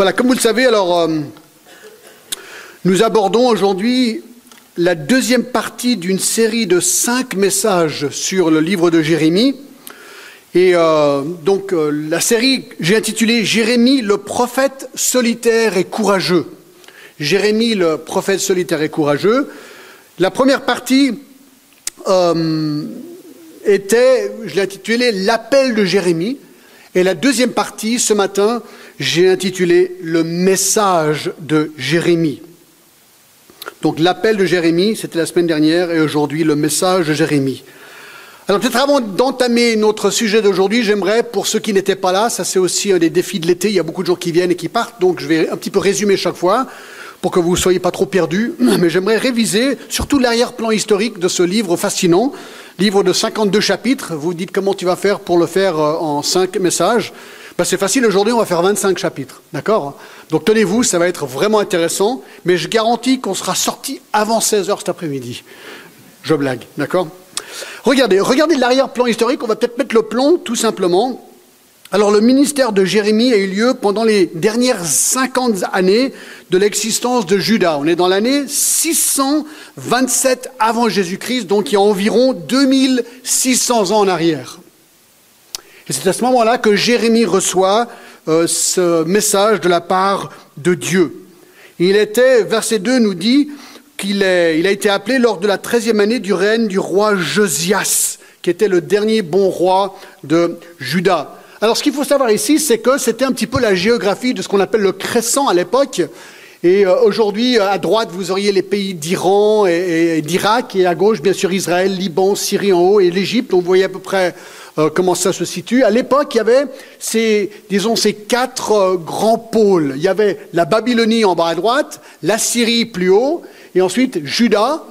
Voilà, comme vous le savez, alors, euh, nous abordons aujourd'hui la deuxième partie d'une série de cinq messages sur le livre de Jérémie. Et euh, donc, euh, la série, j'ai intitulé Jérémie, le prophète solitaire et courageux. Jérémie, le prophète solitaire et courageux. La première partie était, je l'ai intitulé L'appel de Jérémie. Et la deuxième partie, ce matin, j'ai intitulé Le message de Jérémie. Donc l'appel de Jérémie, c'était la semaine dernière, et aujourd'hui le message de Jérémie. Alors peut-être avant d'entamer notre sujet d'aujourd'hui, j'aimerais, pour ceux qui n'étaient pas là, ça c'est aussi un des défis de l'été, il y a beaucoup de gens qui viennent et qui partent, donc je vais un petit peu résumer chaque fois pour que vous ne soyez pas trop perdus, mais j'aimerais réviser surtout l'arrière-plan historique de ce livre fascinant, livre de 52 chapitres. Vous dites comment tu vas faire pour le faire euh, en 5 messages ben, C'est facile, aujourd'hui on va faire 25 chapitres, d'accord Donc tenez-vous, ça va être vraiment intéressant, mais je garantis qu'on sera sorti avant 16 heures cet après-midi. Je blague, d'accord Regardez, regardez l'arrière-plan historique, on va peut-être mettre le plan tout simplement. Alors le ministère de Jérémie a eu lieu pendant les dernières 50 années de l'existence de Judas. On est dans l'année 627 avant Jésus-Christ, donc il y a environ 2600 ans en arrière. Et c'est à ce moment-là que Jérémie reçoit euh, ce message de la part de Dieu. Il était, verset 2 nous dit qu'il il a été appelé lors de la treizième année du règne du roi Josias, qui était le dernier bon roi de Juda. Alors ce qu'il faut savoir ici, c'est que c'était un petit peu la géographie de ce qu'on appelle le crescent à l'époque. Et euh, aujourd'hui, à droite, vous auriez les pays d'Iran et, d'Irak, et à gauche, bien sûr, Israël, Liban, Syrie en haut, et l'Égypte. On voyait à peu près euh, comment ça se situe? À l'époque, il y avait ces, disons, ces quatre euh, grands pôles. Il y avait la Babylonie en bas à droite, la Syrie plus haut, et ensuite Juda,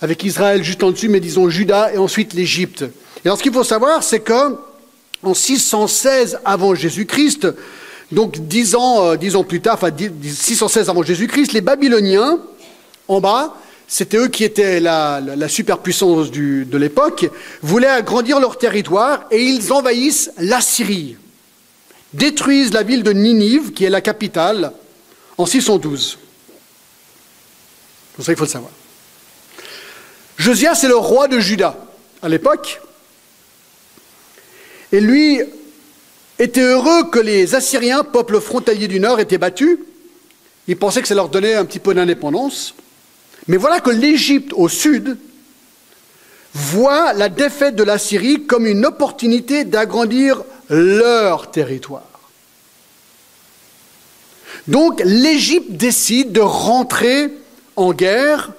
avec Israël juste en dessus, mais disons Juda, et ensuite l'Égypte. Et alors, ce qu'il faut savoir, c'est que en 616 avant Jésus-Christ, donc dix ans, euh, ans plus tard, enfin 616 avant Jésus-Christ, les Babyloniens, en bas, c'était eux qui étaient la, superpuissance de l'époque, voulaient agrandir leur territoire et ils envahissent la Syrie, détruisent la ville de Ninive, qui est la capitale, en 612. Pour ça, il faut le savoir. Josias est le roi de Juda à l'époque, et lui était heureux que les Assyriens, peuple frontalier du Nord, étaient battus. Il pensait que ça leur donnait un petit peu d'indépendance. Mais voilà que l'Égypte au sud voit la défaite de la Syrie comme une opportunité d'agrandir leur territoire. Donc l'Égypte décide de rentrer en guerre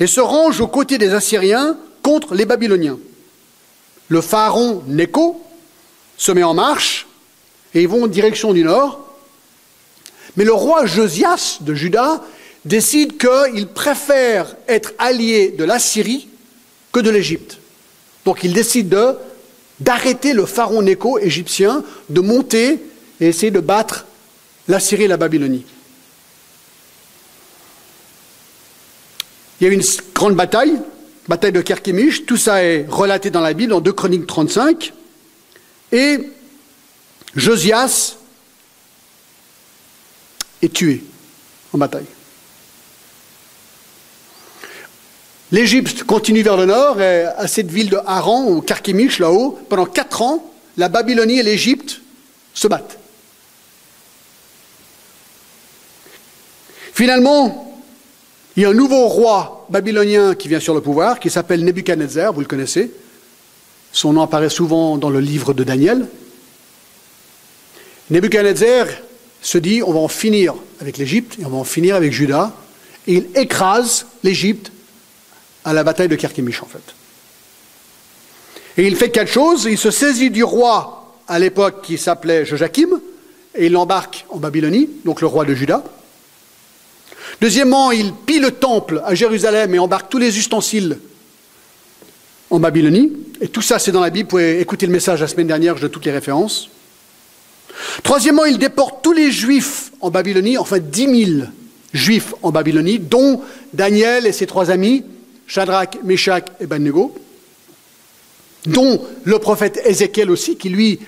et se range aux côtés des Assyriens contre les Babyloniens. Le pharaon Néco se met en marche et ils vont en direction du nord. Mais le roi Josias de Juda décide qu'il préfère être allié de la Syrie que de l'Égypte. Donc il décide d'arrêter le pharaon Néco égyptien, de monter et essayer de battre la Syrie et la Babylonie. Il y a eu une grande bataille, bataille de Kerkemish, tout ça est relaté dans la Bible, en 2 Chroniques 35. Et Josias est tué en bataille. L'Égypte continue vers le nord, et à cette ville de Haran, ou Karkemish, là-haut, pendant quatre ans, la Babylonie et l'Égypte se battent. Finalement, il y a un nouveau roi babylonien qui vient sur le pouvoir, qui s'appelle Nebuchadnezzar, vous le connaissez. Son nom apparaît souvent dans le livre de Daniel. Nebuchadnezzar se dit on va en finir avec l'Égypte et on va en finir avec Juda. Et il écrase l'Égypte à la bataille de Kerkemish, en fait. Et il fait quelque chose il se saisit du roi à l'époque qui s'appelait Joachim et il l'embarque en Babylonie, donc le roi de Juda. Deuxièmement, il pille le temple à Jérusalem et embarque tous les ustensiles en Babylonie. Et tout ça, c'est dans la Bible. Vous pouvez écouter le message la semaine dernière, je donne toutes les références. Troisièmement, il déporte tous les juifs en Babylonie, enfin dix mille juifs en Babylonie, dont Daniel et ses trois amis, Shadrach, Meshach et Abednego, dont le prophète Ézéchiel aussi, qui lui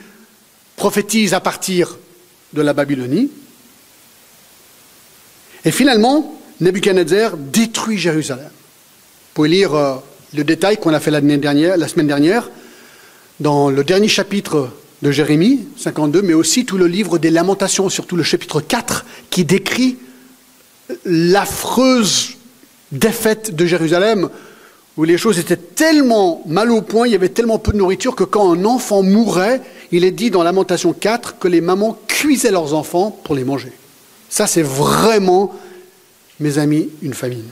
prophétise à partir de la Babylonie. Et finalement, Nebuchadnezzar détruit Jérusalem. Vous pouvez lire euh, le détail qu'on a fait la semaine dernière dans le dernier chapitre de Jérémie 52, mais aussi tout le livre des lamentations, surtout le chapitre 4, qui décrit l'affreuse défaite de Jérusalem, où les choses étaient tellement mal au point, il y avait tellement peu de nourriture que quand un enfant mourait, il est dit dans Lamentation 4 que les mamans cuisaient leurs enfants pour les manger. Ça, c'est vraiment, mes amis, une famine.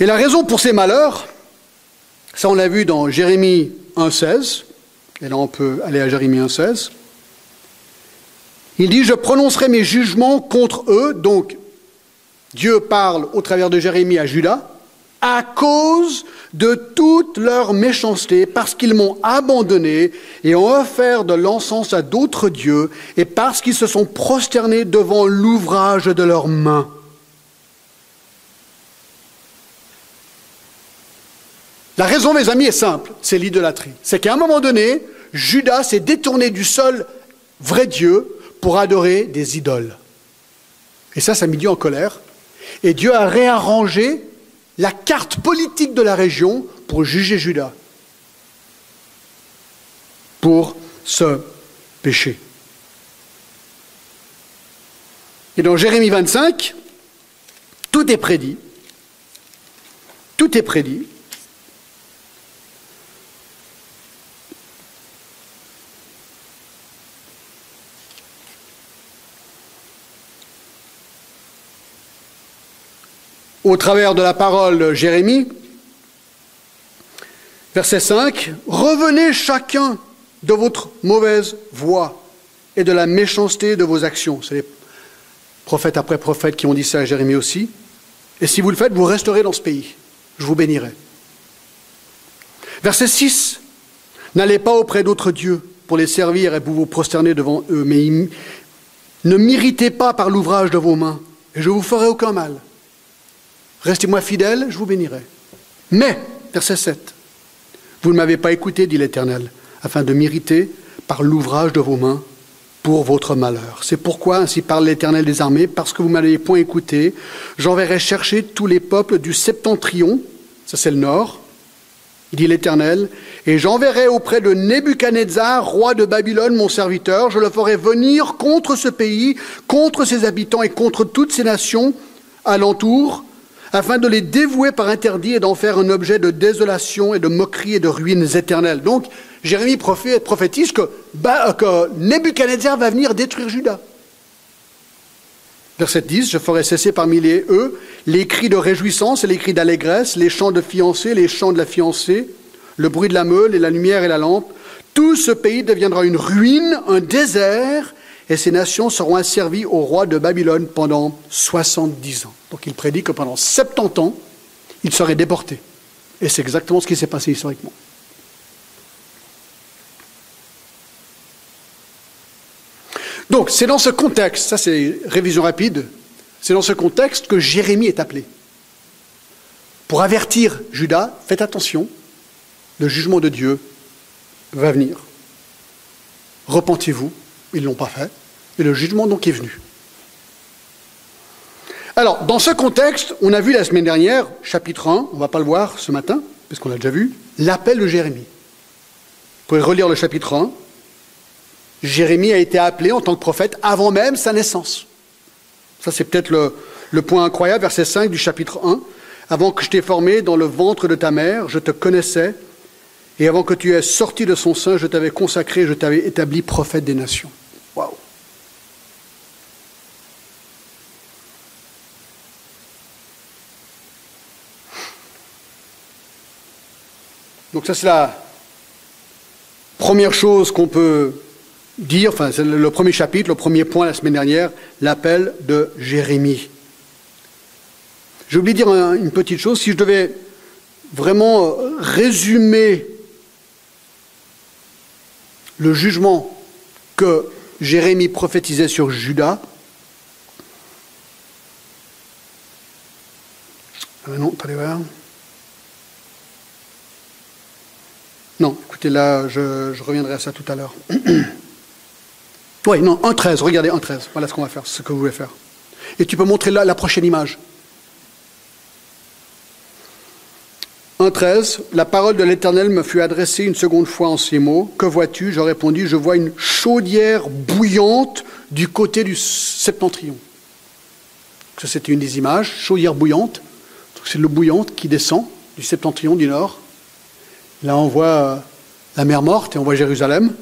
Et la raison pour ces malheurs, ça on l'a vu dans Jérémie 1.16, et là on peut aller à Jérémie 1.16, il dit, je prononcerai mes jugements contre eux, donc Dieu parle au travers de Jérémie à Judas, à cause de toute leur méchanceté, parce qu'ils m'ont abandonné et ont offert de l'encens à d'autres dieux, et parce qu'ils se sont prosternés devant l'ouvrage de leurs mains. La raison, mes amis, est simple, c'est l'idolâtrie. C'est qu'à un moment donné, Judas s'est détourné du seul vrai Dieu pour adorer des idoles. Et ça, ça mis Dieu en colère. Et Dieu a réarrangé la carte politique de la région pour juger Judas, pour ce péché. Et dans Jérémie 25, tout est prédit. Tout est prédit. Au travers de la parole Jérémie. Verset 5, Revenez chacun de votre mauvaise voie et de la méchanceté de vos actions. C'est les prophètes après prophètes qui ont dit ça à Jérémie aussi. Et si vous le faites, vous resterez dans ce pays. Je vous bénirai. Verset 6, N'allez pas auprès d'autres dieux pour les servir et pour vous prosterner devant eux, mais ne m'irritez pas par l'ouvrage de vos mains, et je vous ferai aucun mal. Restez-moi fidèle, je vous bénirai. Mais, verset 7, vous ne m'avez pas écouté, dit l'Éternel, afin de m'irriter par l'ouvrage de vos mains pour votre malheur. C'est pourquoi, ainsi parle l'Éternel des armées, parce que vous ne m'avez point écouté, j'enverrai chercher tous les peuples du septentrion, ça c'est le nord, dit l'Éternel, et j'enverrai auprès de Nebuchadnezzar, roi de Babylone, mon serviteur, je le ferai venir contre ce pays, contre ses habitants et contre toutes ces nations alentour, afin de les dévouer par interdit et d'en faire un objet de désolation et de moquerie et de ruines éternelles. Donc, Jérémie prophétise que, que Nebuchadnezzar va venir détruire Judas. Verset 10, je ferai cesser parmi les, eux les cris de réjouissance et les cris d'allégresse, les chants de fiancés, les chants de la fiancée, le bruit de la meule et la lumière et la lampe. Tout ce pays deviendra une ruine, un désert, et ces nations seront asservies au roi de Babylone pendant 70 ans. Donc il prédit que pendant 70 ans, il serait déporté. Et c'est exactement ce qui s'est passé historiquement. Donc c'est dans ce contexte, ça c'est révision rapide, c'est dans ce contexte que Jérémie est appelé. Pour avertir Judas, faites attention, le jugement de Dieu va venir. Repentez-vous, ils ne l'ont pas fait, et le jugement donc est venu. Alors, dans ce contexte, on a vu la semaine dernière, chapitre 1, on ne va pas le voir ce matin, parce qu'on l'a déjà vu, l'appel de Jérémie. Vous pouvez relire le chapitre 1. Jérémie a été appelé en tant que prophète avant même sa naissance. Ça, c'est peut-être le, le, point incroyable, verset 5 du chapitre 1. Avant que je t'ai formé dans le ventre de ta mère, je te connaissais, et avant que tu aies sorti de son sein, je t'avais consacré, je t'avais établi prophète des nations. Donc ça c'est la première chose qu'on peut dire, enfin c'est le premier chapitre, le premier point la semaine dernière, l'appel de Jérémie. J'ai oublié de dire une petite chose, si je devais vraiment euh, résumer le jugement que Jérémie prophétisait sur Judas, ah non, allez voir. Non, écoutez, là, je, reviendrai à ça tout à l'heure. Oui, non, 1.13, regardez 1.13. Voilà ce qu'on va faire, ce que vous voulez faire. Et tu peux montrer la prochaine image. 1.13, la parole de l'Éternel me fut adressée une seconde fois en ces mots. Que vois-tu? Je répondis, je vois une chaudière bouillante du côté du septentrion. Ça, c'était une des images, chaudière bouillante. C'est le bouillante qui descend du septentrion du nord. Là, on voit euh, la mer morte et on voit Jérusalem.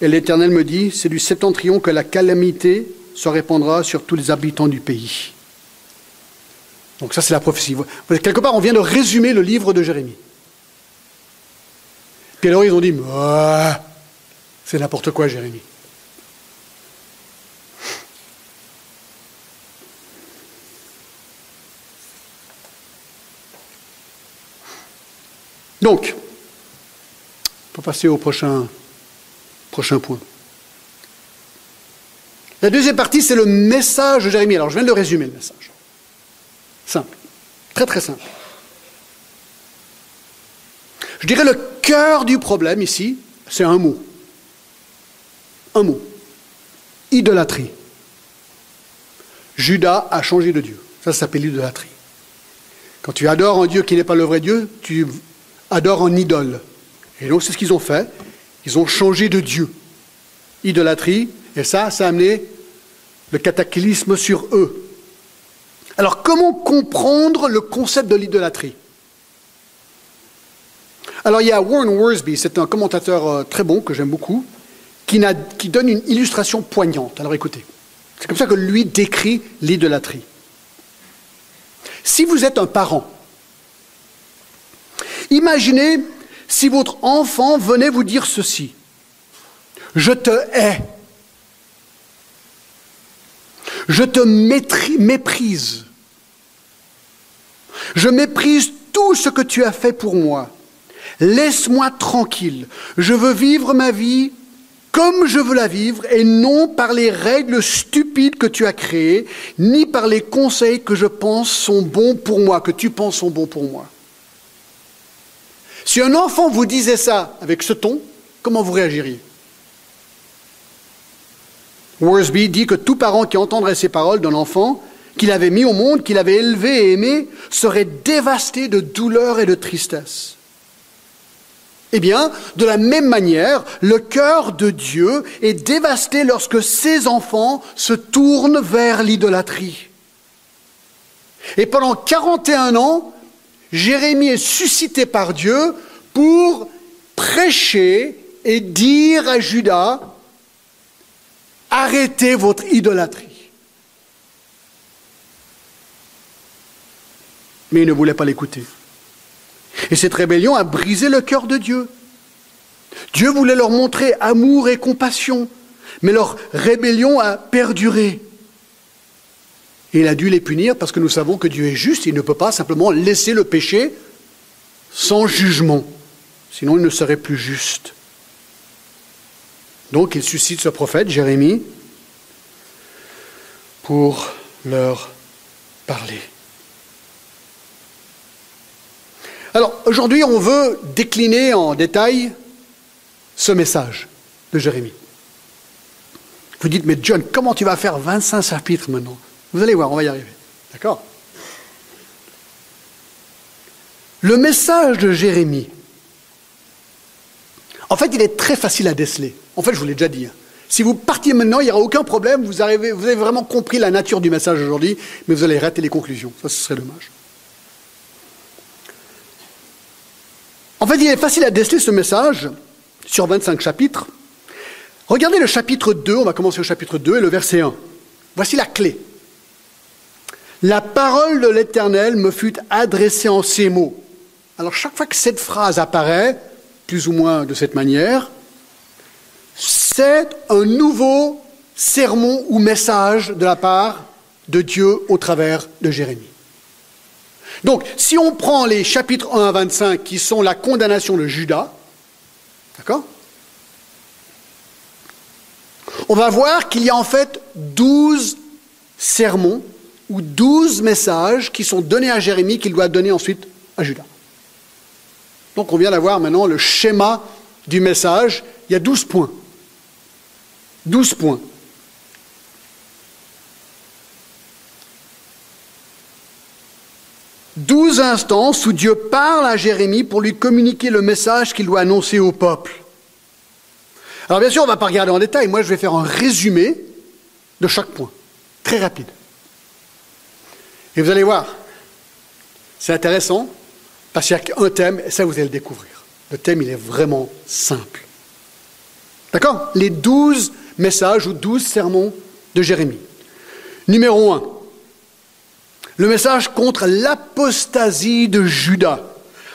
Et l'Éternel me dit, c'est du septentrion que la calamité se répandra sur tous les habitants du pays. Donc ça, c'est la prophétie. Quelque part, on vient de résumer le livre de Jérémie. Puis alors, ils ont dit, c'est n'importe quoi, Jérémie. Donc, pour passer au prochain, prochain point. La deuxième partie, c'est le message de Jérémie. Alors, je viens de résumer, le message. Simple. Très, très simple. Je dirais le cœur du problème ici, c'est un mot. Un mot. Idolâtrie. Judas a changé de Dieu. Ça, ça s'appelle l'idolâtrie. Quand tu adores un Dieu qui n'est pas le vrai Dieu, tu adorent un idole. Et donc c'est ce qu'ils ont fait. Ils ont changé de Dieu. Idolâtrie, et ça, ça a amené le cataclysme sur eux. Alors comment comprendre le concept de l'idolâtrie? Alors il y a Warren Worsby, c'est un commentateur euh, très bon que j'aime beaucoup, qui, qui donne une illustration poignante. Alors écoutez, c'est comme ça que lui décrit l'idolâtrie. Si vous êtes un parent, imaginez si votre enfant venait vous dire ceci, je te hais, je te méprise, je méprise tout ce que tu as fait pour moi, laisse-moi tranquille, je veux vivre ma vie comme je veux la vivre et non par les règles stupides que tu as créées, ni par les conseils que je pense sont bons pour moi, que tu penses sont bons pour moi. Si un enfant vous disait ça avec ce ton, comment vous réagiriez? Worsby dit que tout parent qui entendrait ces paroles d'un enfant qu'il avait mis au monde, qu'il avait élevé et aimé, serait dévasté de douleur et de tristesse. Eh bien, de la même manière, le cœur de Dieu est dévasté lorsque ses enfants se tournent vers l'idolâtrie. Et pendant 41 ans, Jérémie est suscité par Dieu pour prêcher et dire à Judas, arrêtez votre idolâtrie. Mais il ne voulait pas l'écouter. Et cette rébellion a brisé le cœur de Dieu. Dieu voulait leur montrer amour et compassion, mais leur rébellion a perduré. Et il a dû les punir parce que nous savons que Dieu est juste, il ne peut pas simplement laisser le péché sans jugement, sinon il ne serait plus juste. Donc il suscite ce prophète, Jérémie, pour leur parler. Alors aujourd'hui, on veut décliner en détail ce message de Jérémie. Vous dites, mais John, comment tu vas faire 25 chapitres maintenant? Vous allez voir, on va y arriver. D'accord? Le message de Jérémie, en fait, il est très facile à déceler. En fait, je vous l'ai déjà dit. Hein. Si vous partiez maintenant, il n'y aura aucun problème. Vous, arrivez, vous avez vraiment compris la nature du message aujourd'hui, mais vous allez rater les conclusions. Ça, ce serait dommage. En fait, il est facile à déceler ce message sur 25 chapitres. Regardez le chapitre 2, on va commencer au chapitre 2 et le verset 1. Voici la clé. La parole de l'Éternel me fut adressée en ces mots. Alors chaque fois que cette phrase apparaît, plus ou moins de cette manière, c'est un nouveau sermon ou message de la part de Dieu au travers de Jérémie. Donc, si on prend les chapitres 1 à 25 qui sont la condamnation de Judas, d'accord On va voir qu'il y a en fait douze sermons ou douze messages qui sont donnés à Jérémie qu'il doit donner ensuite à Judas. Donc on vient d'avoir maintenant le schéma du message. Il y a douze points. Douze points. Douze instances où Dieu parle à Jérémie pour lui communiquer le message qu'il doit annoncer au peuple. Alors bien sûr, on ne va pas regarder en détail. Moi, je vais faire un résumé de chaque point, très rapide. Et vous allez voir, c'est intéressant, parce qu'il y a un thème, et ça, vous allez le découvrir. Le thème, il est vraiment simple. D'accord? Les douze messages ou douze sermons de Jérémie. Numéro un, le message contre l'apostasie de Judas.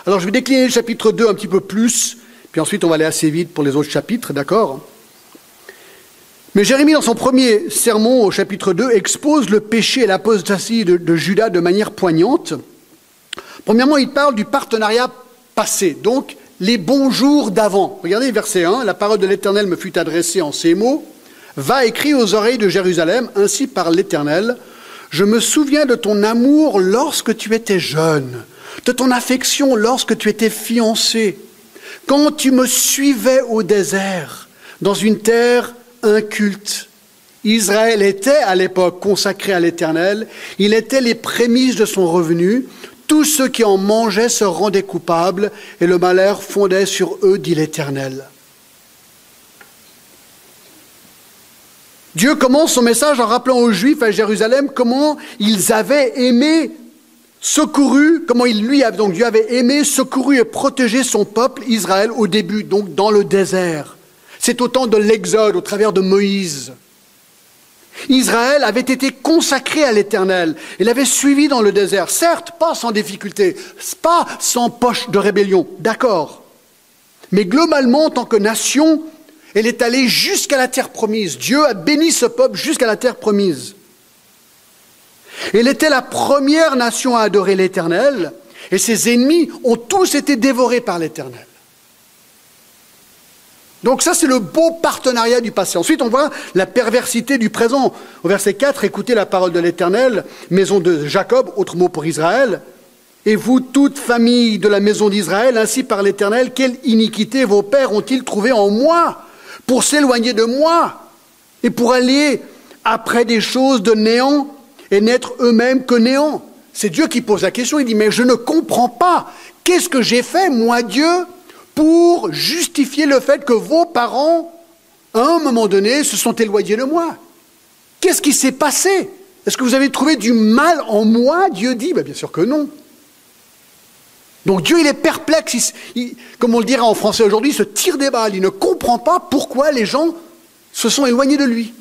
Alors je vais décliner le chapitre 2 un petit peu plus, puis ensuite on va aller assez vite pour les autres chapitres, d'accord? Mais Jérémie, dans son premier sermon au chapitre 2, expose le péché et l'apostasie de, de Judas de manière poignante. Premièrement, il parle du partenariat passé, donc les bons jours d'avant. Regardez verset 1, la parole de l'Éternel me fut adressée en ces mots. Va écrire aux oreilles de Jérusalem, ainsi par l'Éternel. Je me souviens de ton amour lorsque tu étais jeune, de ton affection lorsque tu étais fiancé, quand tu me suivais au désert, dans une terre inculte. Israël était à l'époque consacré à l'Éternel, il était les prémices de son revenu, tous ceux qui en mangeaient se rendaient coupables, et le malheur fondait sur eux, dit l'Éternel. Dieu commence son message en rappelant aux Juifs à Jérusalem comment ils avaient aimé, secouru, comment il lui donc Dieu avait aimé, secouru et protégé son peuple Israël au début, donc dans le désert. C'est au temps de l'Exode, au travers de Moïse. Israël avait été consacré à l'Éternel. Il avait suivi dans le désert, certes pas sans difficulté, pas sans poche de rébellion, d'accord. Mais globalement, en tant que nation, elle est allée jusqu'à la terre promise. Dieu a béni ce peuple jusqu'à la terre promise. Elle était la première nation à adorer l'Éternel, et ses ennemis ont tous été dévorés par l'Éternel. Donc ça, c'est le beau partenariat du passé. Ensuite, on voit la perversité du présent. Au verset 4, écoutez la parole de l'Éternel, maison de Jacob, autre mot pour Israël. Et vous, toute famille de la maison d'Israël, ainsi par l'Éternel, quelle iniquité vos pères ont-ils trouvé en moi pour s'éloigner de moi et pour aller après des choses de néant et n'être eux-mêmes que néant? C'est Dieu qui pose la question, il dit, mais je ne comprends pas. Qu'est-ce que j'ai fait, moi Dieu? Pour justifier le fait que vos parents, à un moment donné, se sont éloignés de moi. Qu'est-ce qui s'est passé? Est-ce que vous avez trouvé du mal en moi? Dieu dit, ben, bien sûr que non. Donc Dieu, il est perplexe, comme on le dirait en français aujourd'hui, il se tire des balles, il ne comprend pas pourquoi les gens se sont éloignés de lui.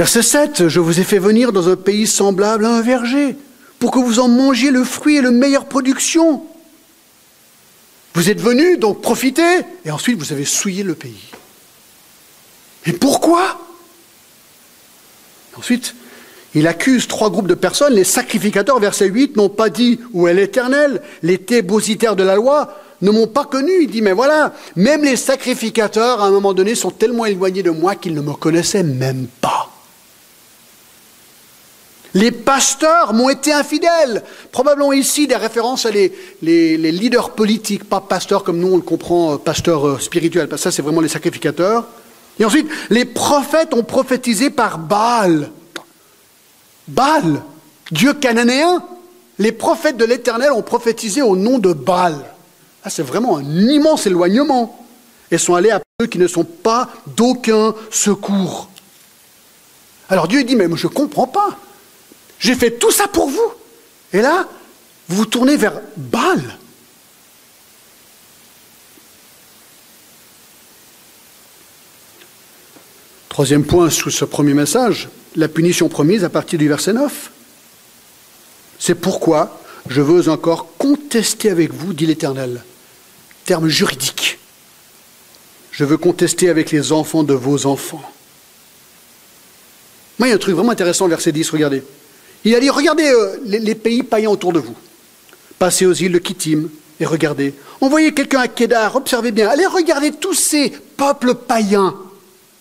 Verset 7, je vous ai fait venir dans un pays semblable à un verger, pour que vous en mangiez le fruit et la meilleure production. Vous êtes venus, donc profitez, et ensuite vous avez souillé le pays. Et pourquoi? Ensuite, il accuse trois groupes de personnes. Les sacrificateurs, verset 8, n'ont pas dit où est l'Éternel. Les tébositaires de la loi ne m'ont pas connu. Il dit, mais voilà, même les sacrificateurs, à un moment donné, sont tellement éloignés de moi qu'ils ne me connaissaient même pas. Les pasteurs m'ont été infidèles. Probablement ici des références à les, leaders politiques, pas pasteurs comme nous on le comprend, euh, pasteurs euh, spirituels. Ça, c'est vraiment les sacrificateurs. Et ensuite, les prophètes ont prophétisé par Baal. Baal, Dieu cananéen. Les prophètes de l'Éternel ont prophétisé au nom de Baal. Ah, c'est vraiment un immense éloignement. Et sont allés à ceux qui ne sont pas d'aucun secours. Alors Dieu dit, mais je ne comprends pas. J'ai fait tout ça pour vous. Et là, vous vous tournez vers Baal. Troisième point sous ce premier message, la punition promise à partir du verset 9. C'est pourquoi je veux encore contester avec vous, dit l'Éternel. Terme juridique. Je veux contester avec les enfants de vos enfants. Moi, il y a un truc vraiment intéressant, verset 10, regardez. Il a dit, regardez euh, les, pays païens autour de vous. Passez aux îles de Kittim et regardez. Envoyez quelqu'un à Kédar, observez bien. Allez regarder tous ces peuples païens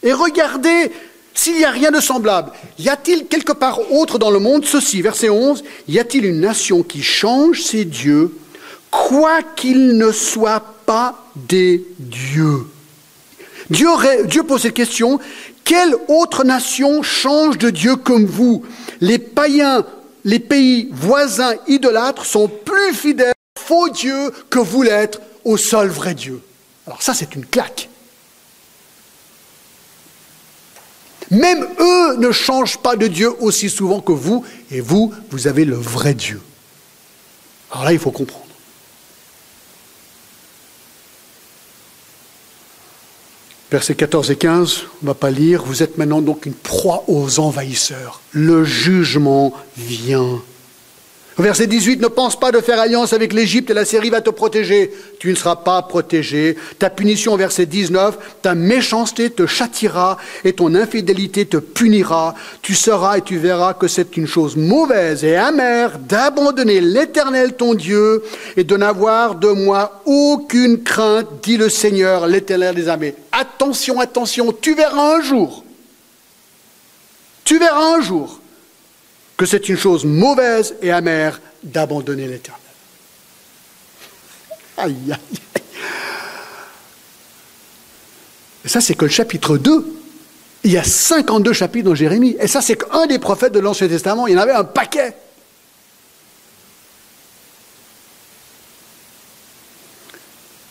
et regardez s'il n'y a rien de semblable. Y a-t-il quelque part autre dans le monde? Ceci Verset 11. Y a-t-il une nation qui change ses dieux, quoiqu'ils ne soient pas des dieux? Dieu, Dieu pose cette question, quelle autre nation change de Dieu comme vous? Les païens, les pays voisins idolâtres sont plus fidèles aux faux dieux que vous l'êtes au seul vrai Dieu. Alors ça, c'est une claque. Même eux ne changent pas de Dieu aussi souvent que vous, et vous, vous avez le vrai Dieu. Alors là, il faut comprendre. Versets 14 et 15, on ne va pas lire. Vous êtes maintenant donc une proie aux envahisseurs. Le jugement vient. Verset 18, ne pense pas de faire alliance avec l'Égypte et la Syrie va te protéger. Tu ne seras pas protégé. Ta punition, verset 19, ta méchanceté te châtira et ton infidélité te punira. Tu seras et tu verras que c'est une chose mauvaise et amère d'abandonner l'Éternel ton Dieu et de n'avoir de moi aucune crainte, dit le Seigneur, l'Éternel des armées. Attention, attention, tu verras un jour. Tu verras un jour que c'est une chose mauvaise et amère d'abandonner l'Éternel. Aïe, aïe, aïe. Et ça, c'est que le chapitre 2. Il y a 52 chapitres dans Jérémie. Et ça, c'est qu'un des prophètes de l'Ancien Testament. Il y en avait un paquet.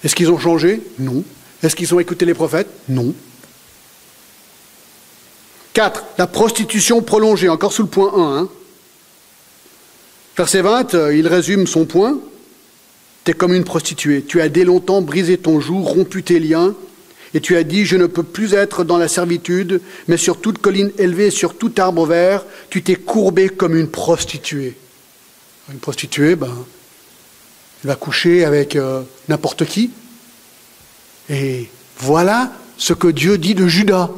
Est-ce qu'ils ont changé? Non. Est-ce qu'ils ont écouté les prophètes? Non. 4. La prostitution prolongée, encore sous le point 1. Hein. Verset 20, euh, il résume son point. Tu es comme une prostituée. Tu as dès longtemps brisé ton jour, rompu tes liens, et tu as dit, je ne peux plus être dans la servitude, mais sur toute colline élevée, sur tout arbre vert, tu t'es courbé comme une prostituée. Une prostituée, ben, elle va coucher avec euh, n'importe qui. Et voilà ce que Dieu dit de Judas.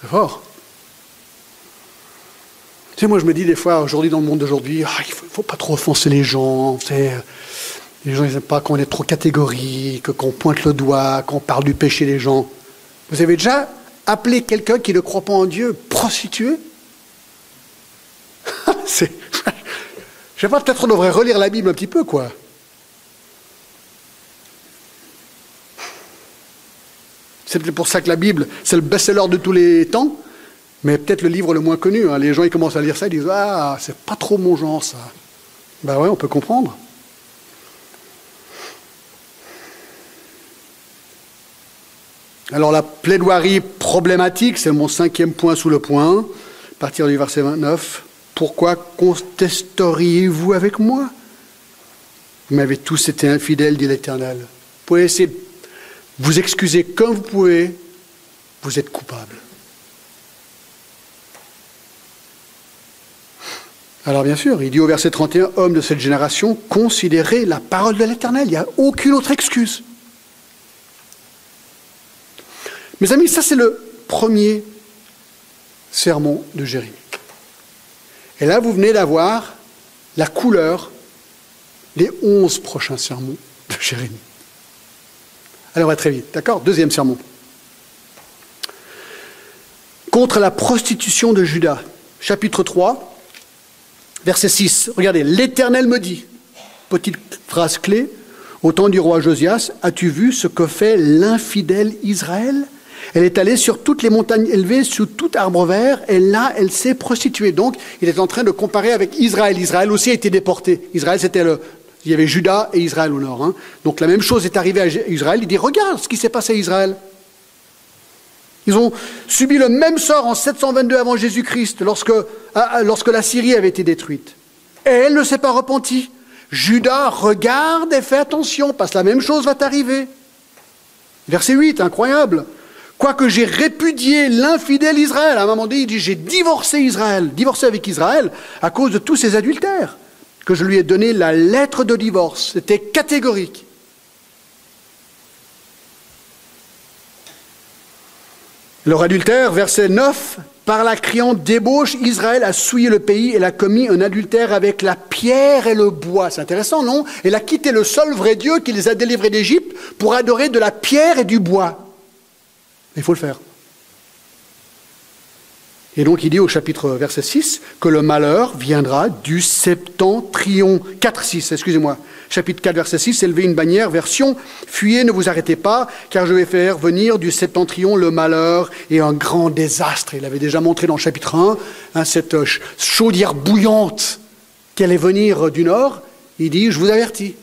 C'est fort sais, moi, je me dis des fois, aujourd'hui, dans le monde d'aujourd'hui, ah, il ne faut, pas trop offenser les gens. les gens, n'aiment pas qu'on est trop catégorique, qu'on pointe le doigt, qu'on parle du péché des gens. Vous avez déjà appelé quelqu'un qui ne croit pas en Dieu prostitué C'est. Je sais pas, peut-être on devrait relire la Bible un petit peu, quoi. C'est pour ça que la Bible, c'est le best-seller de tous les temps. Mais peut-être le livre le moins connu. Hein. Les gens ils commencent à lire ça, ils disent Ah, c'est pas trop mon genre ça. Ben ouais, on peut comprendre. Alors la plaidoirie problématique, c'est mon cinquième point sous le point, à partir du verset 29. Pourquoi contesteriez-vous avec moi? Vous m'avez tous été infidèles, dit l'Éternel. Vous pouvez essayer vous excuser comme vous pouvez, vous êtes coupable. Alors bien sûr, il dit au verset 31, Homme de cette génération, considérez la parole de l'Éternel, il n'y a aucune autre excuse. Mes amis, ça c'est le premier sermon de Jérémie. Et là, vous venez d'avoir la couleur des onze prochains sermons de Jérémie. Allez, on va très vite, d'accord? Deuxième sermon. Contre la prostitution de Judas, chapitre 3, Verset 6, regardez, l'Éternel me dit, petite phrase clé, au temps du roi Josias, as-tu vu ce que fait l'infidèle Israël? Elle est allée sur toutes les montagnes élevées, sous tout arbre vert, et là, elle s'est prostituée. Donc, il est en train de comparer avec Israël. Israël aussi a été déporté. Israël, c'était le... Il y avait Juda et Israël au nord. Hein. Donc, la même chose est arrivée à Israël. Il dit, regarde ce qui s'est passé à Israël. Ils ont subi le même sort en 722 avant Jésus-Christ, lorsque, lorsque la Syrie avait été détruite. Et elle ne s'est pas repentie. Judas regarde et fait attention, parce que la même chose va t'arriver. Verset 8, incroyable. Quoique j'ai répudié l'infidèle Israël, à un moment donné, il dit j'ai divorcé Israël, divorcé avec Israël à cause de tous ses adultères, que je lui ai donné la lettre de divorce. C'était catégorique. Leur adultère, verset 9, par la criante débauche, Israël a souillé le pays et a commis un adultère avec la pierre et le bois. C'est intéressant, non? Elle a quitté le seul vrai Dieu qui les a délivrés d'Égypte pour adorer de la pierre et du bois. Il faut le faire. Et donc il dit au chapitre verset 6 que le malheur viendra du septentrion. 4, 6, excusez-moi. Chapitre 4, verset 6, élevez une bannière, version, fuyez, ne vous arrêtez pas, car je vais faire venir du septentrion le malheur et un grand désastre. Il avait déjà montré dans le chapitre 1 hein, cette chaudière bouillante qui allait venir du nord. Il dit, je vous avertis,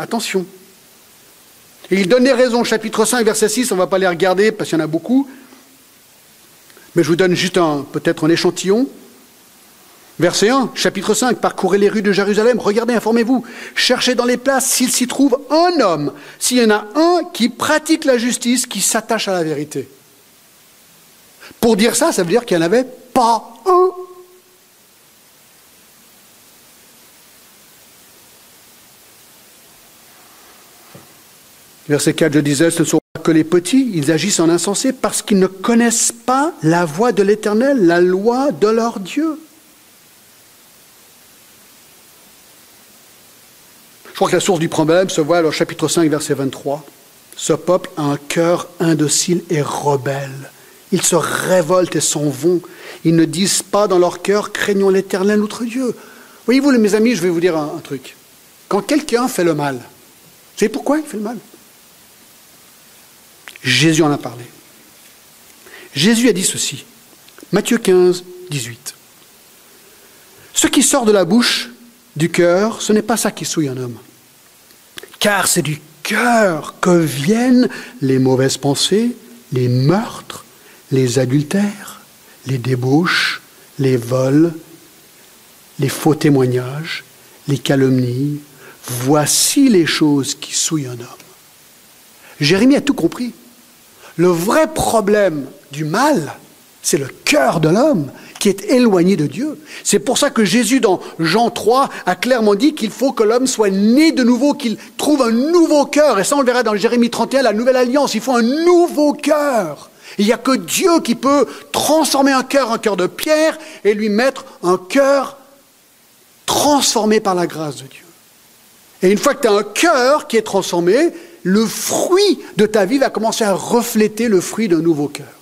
attention. Et il donnait raison, chapitre 5, verset 6, on ne va pas les regarder parce qu'il y en a beaucoup. Mais je vous donne juste peut-être un échantillon. Verset 1, chapitre 5, parcourez les rues de Jérusalem, regardez, informez-vous, cherchez dans les places s'il s'y trouve un homme, s'il y en a un qui pratique la justice, qui s'attache à la vérité. Pour dire ça, ça veut dire qu'il n'y en avait pas un. Verset 4, je disais, ce ne sont pas que les petits, ils agissent en insensé parce qu'ils ne connaissent pas la voie de l'Éternel, la loi de leur Dieu. Je crois que la source du problème se voit au chapitre 5, verset 23. Ce peuple a un cœur indocile et rebelle. Ils se révoltent et s'en vont. Ils ne disent pas dans leur cœur, craignons l'Éternel, notre Dieu. Voyez-vous, mes amis, je vais vous dire un, un truc. Quand quelqu'un fait le mal, vous savez pourquoi il fait le mal? Jésus en a parlé. Jésus a dit ceci. Matthieu 15, 18. Ce qui sort de la bouche du cœur, ce n'est pas ça qui souille un homme. Car c'est du cœur que viennent les mauvaises pensées, les meurtres, les adultères, les débauches, les vols, les faux témoignages, les calomnies. Voici les choses qui souillent un homme. Jérémie a tout compris. Le vrai problème du mal, c'est le cœur de l'homme qui est éloigné de Dieu. C'est pour ça que Jésus, dans Jean 3, a clairement dit qu'il faut que l'homme soit né de nouveau, qu'il trouve un nouveau cœur. Et ça, on le verra dans Jérémie 31, la nouvelle alliance. Il faut un nouveau cœur. Il n'y a que Dieu qui peut transformer un cœur en cœur de pierre et lui mettre un cœur transformé par la grâce de Dieu. Et une fois que tu as un cœur qui est transformé, le fruit de ta vie va commencer à refléter le fruit d'un nouveau cœur.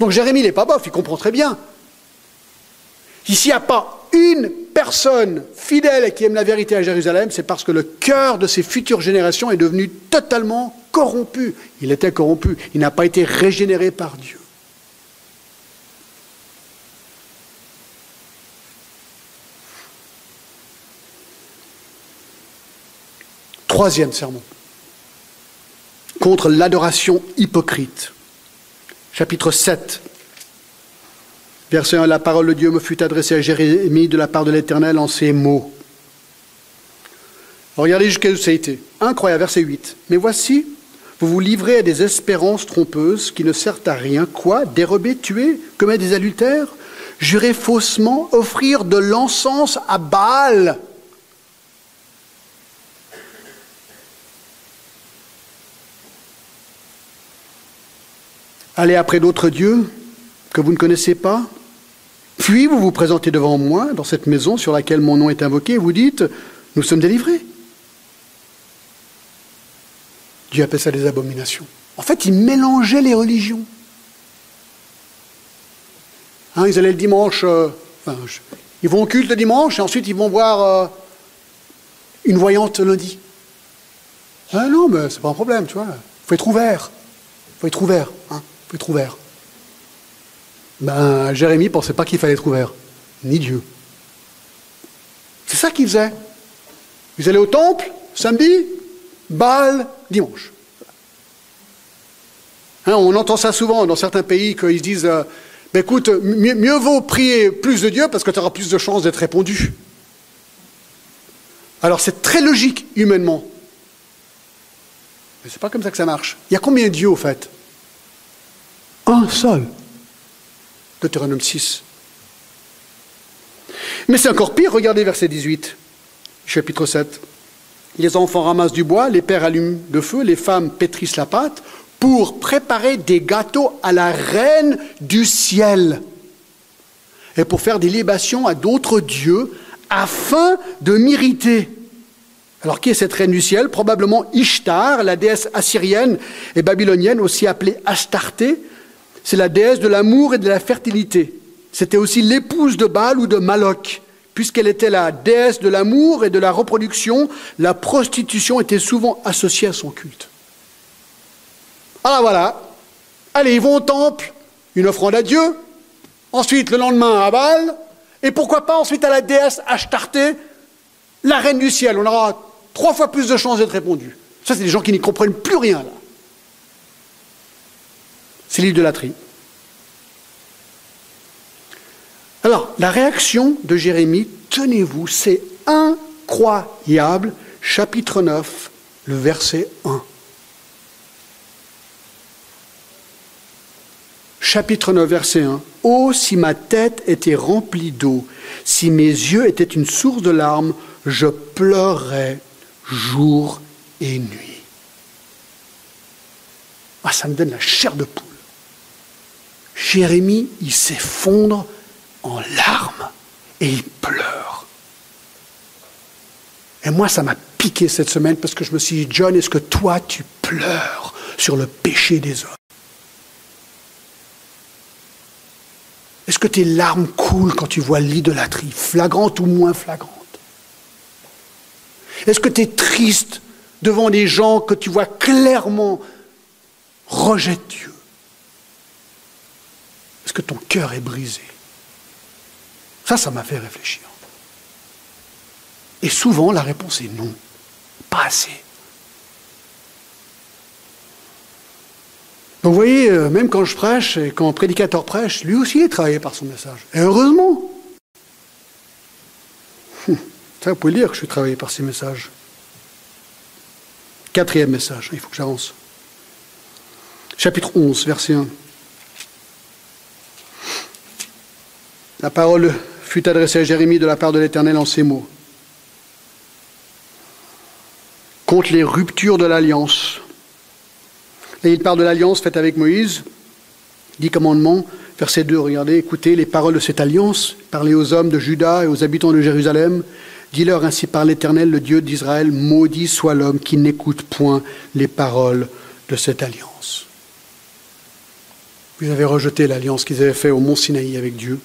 Donc Jérémie n'est pas bof, il comprend très bien. S'il n'y a pas une personne fidèle et qui aime la vérité à Jérusalem, c'est parce que le cœur de ces futures générations est devenu totalement corrompu. Il était corrompu, il n'a pas été régénéré par Dieu. Troisième sermon, contre l'adoration hypocrite. Chapitre 7, Verset 1, la parole de Dieu me fut adressée à Jérémie de la part de l'Éternel en ces mots. Regardez jusqu'à où ça a été. Incroyable, verset 8. Mais voici, vous vous livrez à des espérances trompeuses qui ne servent à rien. Quoi? Dérober, tuer, commettre des adultères? Jurer faussement Offrir de l'encens à Baal Aller après d'autres dieux que vous ne connaissez pas? Puis vous vous présentez devant moi, dans cette maison sur laquelle mon nom est invoqué, et vous dites, nous sommes délivrés. Dieu appelle ça des abominations. En fait, il mélangeait les religions. Hein, ils allaient le dimanche, euh, ils vont au culte le dimanche, et ensuite ils vont voir euh, une voyante lundi. Ah non, mais c'est pas un problème, tu vois. Il faut être ouvert. Il faut être ouvert. Hein, faut être ouvert. Ben, Jérémie ne pensait pas qu'il fallait être ouvert, ni Dieu. C'est ça qu'il faisait. Ils allaient au temple, samedi, bal, dimanche. Hein, on entend ça souvent dans certains pays qu'ils se disent euh, ben écoute, mieux, vaut prier plus de Dieu parce que tu auras plus de chances d'être répondu. Alors c'est très logique humainement. Mais c'est pas comme ça que ça marche. Il y a combien de dieux au fait? Un seul. Deutéronome 6. Mais c'est encore pire, regardez verset 18, chapitre 7. Les enfants ramassent du bois, les pères allument le feu, les femmes pétrissent la pâte pour préparer des gâteaux à la reine du ciel et pour faire des libations à d'autres dieux afin de m'irriter. Alors qui est cette reine du ciel? Probablement Ishtar, la déesse assyrienne et babylonienne, aussi appelée Astarté, c'est la déesse de l'amour et de la fertilité. c'était aussi l'épouse de Baal ou de Maloch. Puisqu'elle était la déesse de l'amour et de la reproduction, la prostitution était souvent associée à son culte. Alors voilà, allez, ils vont au temple, une offrande à Dieu, ensuite le lendemain à Baal, et pourquoi pas ensuite à la déesse Ashtarté, la reine du ciel. On aura trois fois plus de chances d'être répondu. Ça, c'est des gens qui n'y comprennent plus rien là. C'est l'idolâtrie. Alors, la réaction de Jérémie, tenez-vous, c'est incroyable. Chapitre 9, le verset 1. Chapitre 9, verset 1. Oh, si ma tête était remplie d'eau, si mes yeux étaient une source de larmes, je pleurerais jour et nuit. Ah, ça me donne la chair de poule. Jérémie, il s'effondre en larmes et il pleure. Et moi, ça m'a piqué cette semaine parce que je me suis dit, John, est-ce que toi, tu pleures sur le péché des hommes? Est-ce que tes larmes coulent quand tu vois l'idolâtrie, flagrante ou moins flagrante? Est-ce que tu es triste devant des gens que tu vois clairement rejettent Dieu? Est-ce que ton cœur est brisé? Ça, ça m'a fait réfléchir. Et souvent, la réponse est non, pas assez. vous voyez, euh, même quand je prêche et quand un prédicateur prêche, lui aussi est travaillé par son message. Et heureusement. Hum, ça, vous pouvez dire que je suis travaillé par ces messages. Quatrième message, il faut que j'avance. Chapitre 11, verset 1. La parole fut adressée à Jérémie de la part de l'Éternel en ces mots. Contre les ruptures de l'alliance et il parle de l'alliance faite avec Moïse, dix commandements, verset 2, regardez, écoutez les paroles de cette alliance, parlez aux hommes de Juda et aux habitants de Jérusalem, dis-leur ainsi par l'Éternel, le Dieu d'Israël, maudit soit l'homme qui n'écoute point les paroles de cette alliance. Vous avez rejeté l'alliance qu'ils avaient faite au mont Sinaï avec Dieu.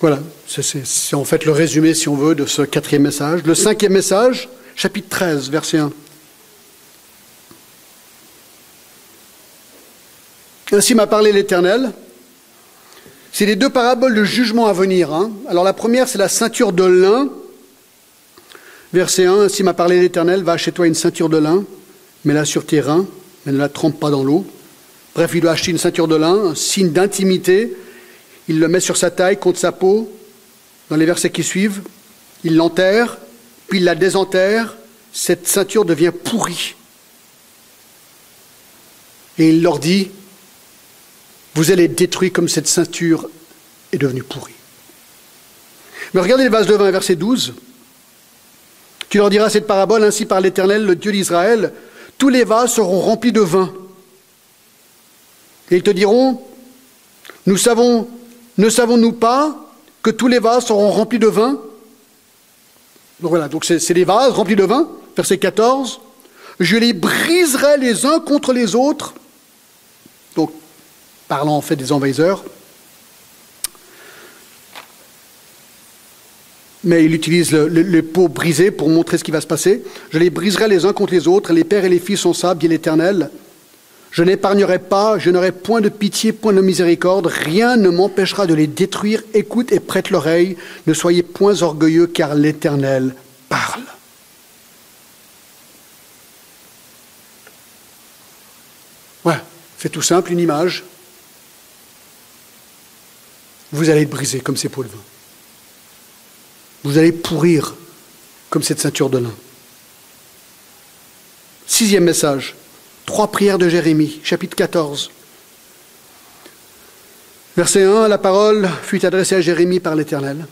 Voilà, c'est en fait le résumé, si on veut, de ce quatrième message. Le cinquième message, chapitre 13, verset 1. Ainsi m'a parlé l'Éternel. C'est les deux paraboles de jugement à venir. Hein. Alors la première, c'est la ceinture de lin. Verset 1, Ainsi m'a parlé l'Éternel, va chez toi une ceinture de lin, mets-la sur tes reins, mais ne la trempe pas dans l'eau. Bref, il doit acheter une ceinture de lin, un signe d'intimité, il le met sur sa taille, contre sa peau, dans les versets qui suivent. Il l'enterre, puis il la désenterre. Cette ceinture devient pourrie. Et il leur dit, vous allez être détruits comme cette ceinture est devenue pourrie. Mais regardez les vases de vin, verset 12. Tu leur diras cette parabole, ainsi par l'Éternel, le Dieu d'Israël, tous les vases seront remplis de vin. Et ils te diront, nous savons ne savons-nous pas que tous les vases seront remplis de vin Donc voilà, donc c'est les vases remplis de vin, verset 14. Je les briserai les uns contre les autres. Donc, parlant en fait des envahisseurs. Mais il utilise les pots brisés pour montrer ce qui va se passer. Je les briserai les uns contre les autres, les pères et les fils sont ça, dit l'Éternel. Je n'épargnerai pas, je n'aurai point de pitié, point de miséricorde, rien ne m'empêchera de les détruire. Écoute et prête l'oreille, ne soyez point orgueilleux, car l'Éternel parle. Ouais, c'est tout simple, une image. Vous allez être brisé comme ces pots de vin. Vous allez pourrir comme cette ceinture de lin. Sixième message. Trois prières de Jérémie, chapitre 14. Verset 1, la parole fut adressée à Jérémie par l'Éternel.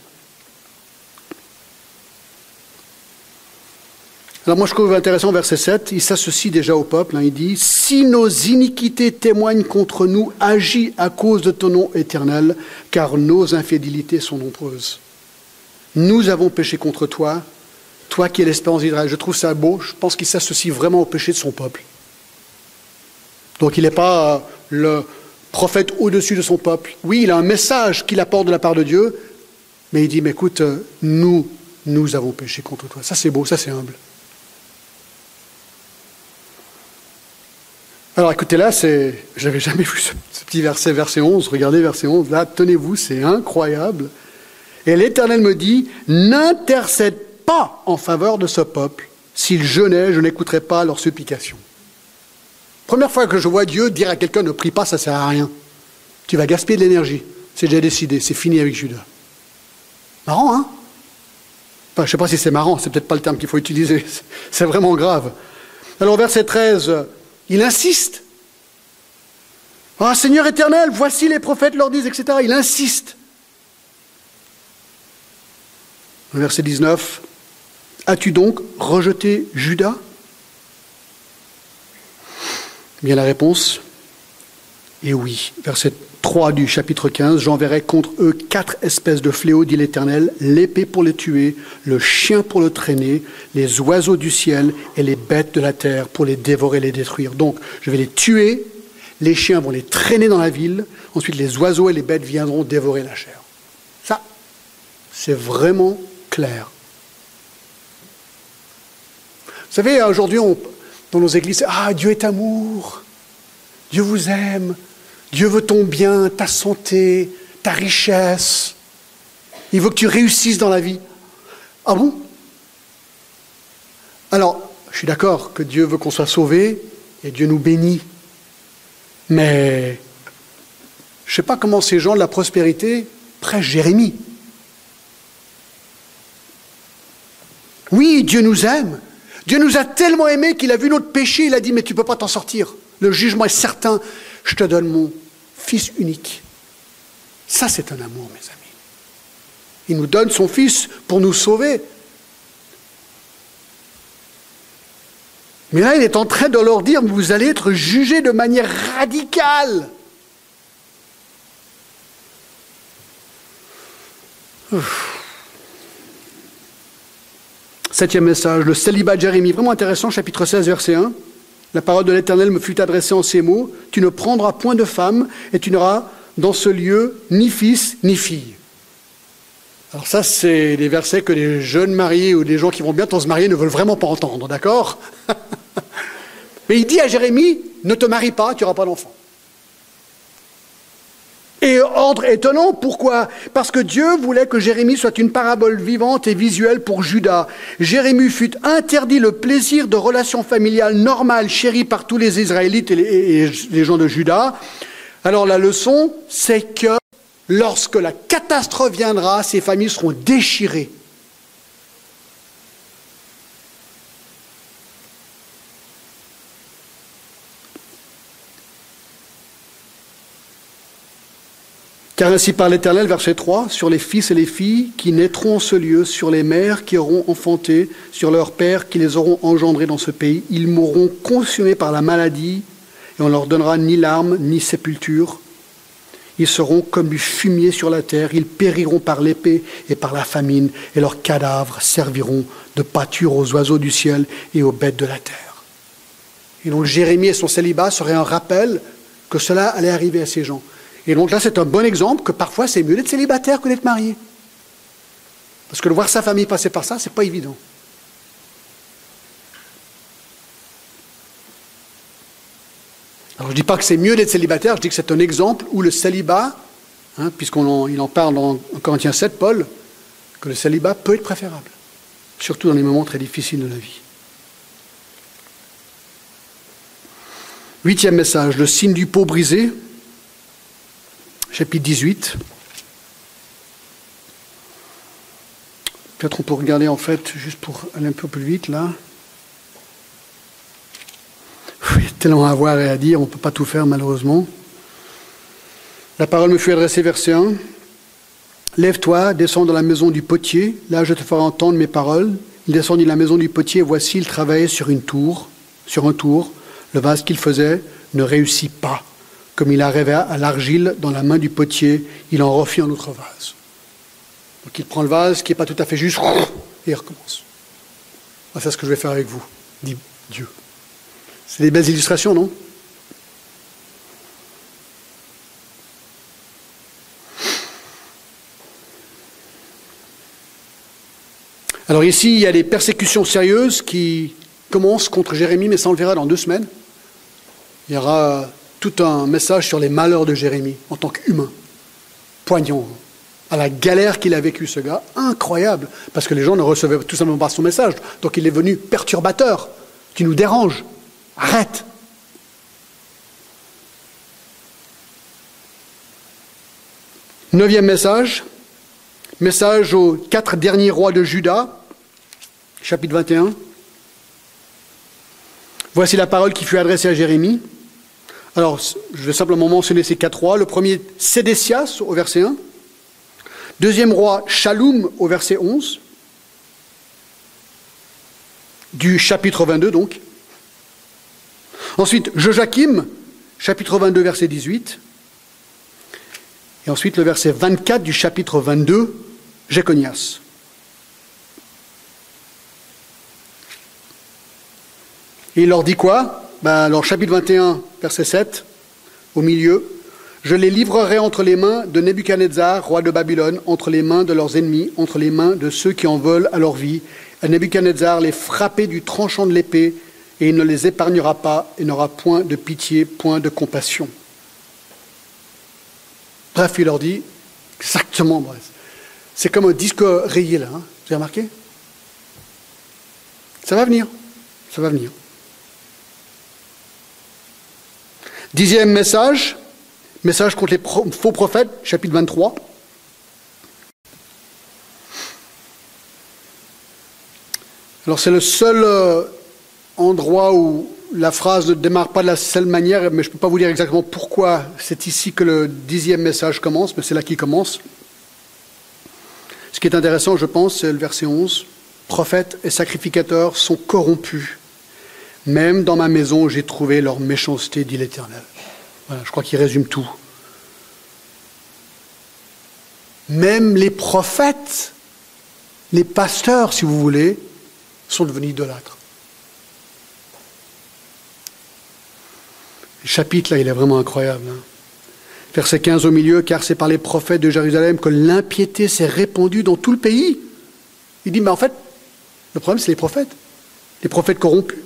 Alors moi je trouve intéressant verset 7, il s'associe déjà au peuple, hein, il dit, Si nos iniquités témoignent contre nous, agis à cause de ton nom éternel, car nos infidélités sont nombreuses. Nous avons péché contre toi, toi qui es l'espérance d'Israël. Je trouve ça beau, je pense qu'il s'associe vraiment au péché de son peuple. Donc il n'est pas le prophète au-dessus de son peuple. Oui, il a un message qu'il apporte de la part de Dieu, mais il dit, mais écoute, nous, nous avons péché contre toi. Ça c'est beau, ça c'est humble. Alors écoutez là, c'est, je n'avais jamais vu ce, petit verset, verset 11, regardez verset 11, là, tenez-vous, c'est incroyable. Et l'Éternel me dit, n'intercède pas en faveur de ce peuple, s'ils jeûnaient, je n'écouterai pas leurs supplications. Première fois que je vois Dieu dire à quelqu'un ne prie pas, ça ne sert à rien. Tu vas gaspiller de l'énergie. C'est déjà décidé, c'est fini avec Judas. Marrant, hein? Je ne sais pas si c'est marrant, c'est peut-être pas le terme qu'il faut utiliser. C'est vraiment grave. Alors, verset 13, il insiste. Ah, Seigneur éternel, voici les prophètes leur disent, etc. Il insiste. Verset 19, As-tu donc rejeté Judas? Bien la réponse est oui. Verset 3 du chapitre 15, J'enverrai contre eux quatre espèces de fléaux, dit l'Éternel, l'épée pour les tuer, le chien pour le traîner, les oiseaux du ciel et les bêtes de la terre pour les dévorer, les détruire. Donc, je vais les tuer, les chiens vont les traîner dans la ville, ensuite les oiseaux et les bêtes viendront dévorer la chair. Ça, c'est vraiment clair. Vous savez, aujourd'hui, dans nos églises, ah, Dieu est amour, Dieu vous aime, Dieu veut ton bien, ta santé, ta richesse. Il veut que tu réussisses dans la vie. Ah bon? Alors, je suis d'accord que Dieu veut qu'on soit sauvé et Dieu nous bénit. Mais je ne sais pas comment ces gens de la prospérité prêchent Jérémie. Oui, Dieu nous aime. Dieu nous a tellement aimés qu'il a vu notre péché, il a dit, mais tu ne peux pas t'en sortir. Le jugement est certain. Je te donne mon Fils unique. Ça, c'est un amour, mes amis. Il nous donne son Fils pour nous sauver. Mais là, il est en train de leur dire, vous allez être jugés de manière radicale. Septième message, le célibat de Jérémie, vraiment intéressant, chapitre 16, verset 1. La parole de l'Éternel me fut adressée en ces mots, Tu ne prendras point de femme et tu n'auras dans ce lieu ni fils ni fille. Alors ça, c'est des versets que les jeunes mariés ou des gens qui vont bientôt se marier ne veulent vraiment pas entendre, d'accord? Mais il dit à Jérémie, ne te marie pas, tu n'auras pas d'enfant. Et ordre étonnant, pourquoi? Parce que Dieu voulait que Jérémie soit une parabole vivante et visuelle pour Judas. Jérémie fut interdit le plaisir de relations familiales normales, chéries par tous les Israélites et les, gens de Judas. Alors la leçon, c'est que lorsque la catastrophe viendra, ces familles seront déchirées. Car ainsi par l'Éternel, verset 3, sur les fils et les filles qui naîtront en ce lieu, sur les mères qui auront enfanté, sur leurs pères qui les auront engendrés dans ce pays, ils mourront consumés par la maladie, et on leur donnera ni larmes ni sépulture. Ils seront comme du fumier sur la terre, ils périront par l'épée et par la famine, et leurs cadavres serviront de pâture aux oiseaux du ciel et aux bêtes de la terre. Et donc Jérémie et son célibat seraient un rappel que cela allait arriver à ces gens. Et donc là, c'est un bon exemple que parfois c'est mieux d'être célibataire que d'être marié. Parce que de voir sa famille passer par ça, c'est pas évident. Alors je ne dis pas que c'est mieux d'être célibataire, je dis que c'est un exemple où le célibat, hein, puisqu'il en, en parle dans Corinthiens 7, Paul, que le célibat peut être préférable, surtout dans les moments très difficiles de la vie. Huitième message, le signe du pot brisé, chapitre 18. Peut-être on peut regarder en fait, juste pour aller un peu plus vite là. Il y a tellement à voir et à dire, on ne peut pas tout faire malheureusement. La parole me fut adressée, verset 1. Lève-toi, descends dans la maison du potier, là je te ferai entendre mes paroles. Il descendit de la maison du potier, et voici, il travaillait sur une tour, sur un tour. Le vase qu'il faisait ne réussit pas comme il arrivait à l'argile dans la main du potier, il en refit un autre vase. Donc il prend le vase qui n'est pas tout à fait juste et il recommence. C'est ce que je vais faire avec vous, dit Dieu. C'est des belles illustrations, non? Alors ici, il y a des persécutions sérieuses qui commencent contre Jérémie, mais ça on le verra dans deux semaines. Il y aura tout un message sur les malheurs de Jérémie en tant qu'humain. Poignant. À la galère qu'il a vécu, ce gars. Incroyable. Parce que les gens ne recevaient tout simplement pas son message. Donc il est venu perturbateur, qui nous dérange. Arrête. Neuvième message. Message aux quatre derniers rois de Juda, chapitre 21. Voici la parole qui fut adressée à Jérémie. Alors, je vais simplement mentionner ces quatre rois. Le premier, Sédécias, au verset 1. Deuxième roi, Shalom, au verset 11. Du chapitre 22, donc. Ensuite, Joachim, chapitre 22, verset 18. Et ensuite, le verset 24 du chapitre 22, Jéconias. Et il leur dit quoi? Ben, Alors, chapitre 21, verset 7, au milieu. Je les livrerai entre les mains de Nebuchadnezzar, roi de Babylone, entre les mains de leurs ennemis, entre les mains de ceux qui en veulent à leur vie. Et Nebuchadnezzar les frapper du tranchant de l'épée, et il ne les épargnera pas, et n'aura point de pitié, point de compassion. Bref, il leur dit exactement. C'est comme un disque rayé là, hein. vous avez remarqué? Ça va venir, ça va venir. Dixième message, message contre les faux prophètes, chapitre 23. Alors c'est le seul euh, endroit où la phrase ne démarre pas de la seule manière, mais je ne peux pas vous dire exactement pourquoi c'est ici que le dixième message commence, mais c'est là qu'il commence. Ce qui est intéressant, je pense, c'est le verset 11. Prophètes et sacrificateurs sont corrompus. Même dans ma maison, j'ai trouvé leur méchanceté, dit l'Éternel. Voilà, je crois qu'il résume tout. Même les prophètes, les pasteurs, si vous voulez, sont devenus idolâtres. Le chapitre, là, il est vraiment incroyable. Hein. Verset 15 au milieu, car c'est par les prophètes de Jérusalem que l'impiété s'est répandue dans tout le pays. Il dit, mais en fait, le problème, c'est les prophètes. Les prophètes corrompus.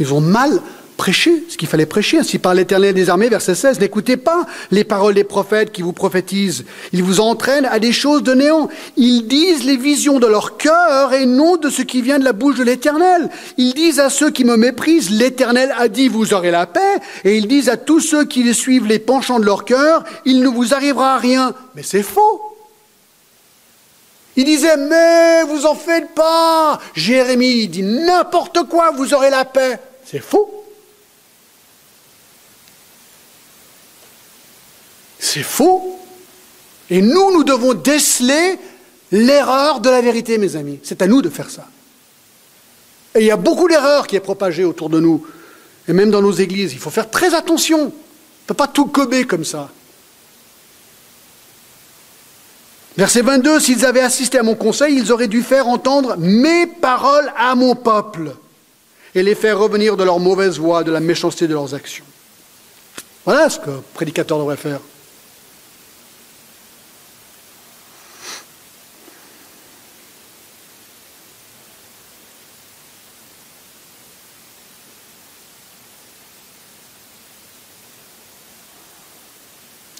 Ils ont mal prêché ce qu'il fallait prêcher. Ainsi par l'Éternel des armées, verset 16, n'écoutez pas les paroles des prophètes qui vous prophétisent. Ils vous entraînent à des choses de néant. Ils disent les visions de leur cœur et non de ce qui vient de la bouche de l'Éternel. Ils disent à ceux qui me méprisent, l'Éternel a dit, vous aurez la paix. Et ils disent à tous ceux qui les suivent les penchants de leur cœur, il ne vous arrivera rien. Mais c'est faux. Il disait, mais vous en faites pas. Jérémie dit, n'importe quoi, vous aurez la paix. C'est faux. C'est faux. Et nous, nous devons déceler l'erreur de la vérité, mes amis. C'est à nous de faire ça. Et il y a beaucoup d'erreurs qui est propagée autour de nous, et même dans nos églises. Il faut faire très attention. On ne peut pas tout cober comme ça. Verset 22, s'ils avaient assisté à mon conseil, ils auraient dû faire entendre mes paroles à mon peuple et les faire revenir de leur mauvaise voie, de la méchanceté de leurs actions. Voilà ce que prédicateur devrait faire.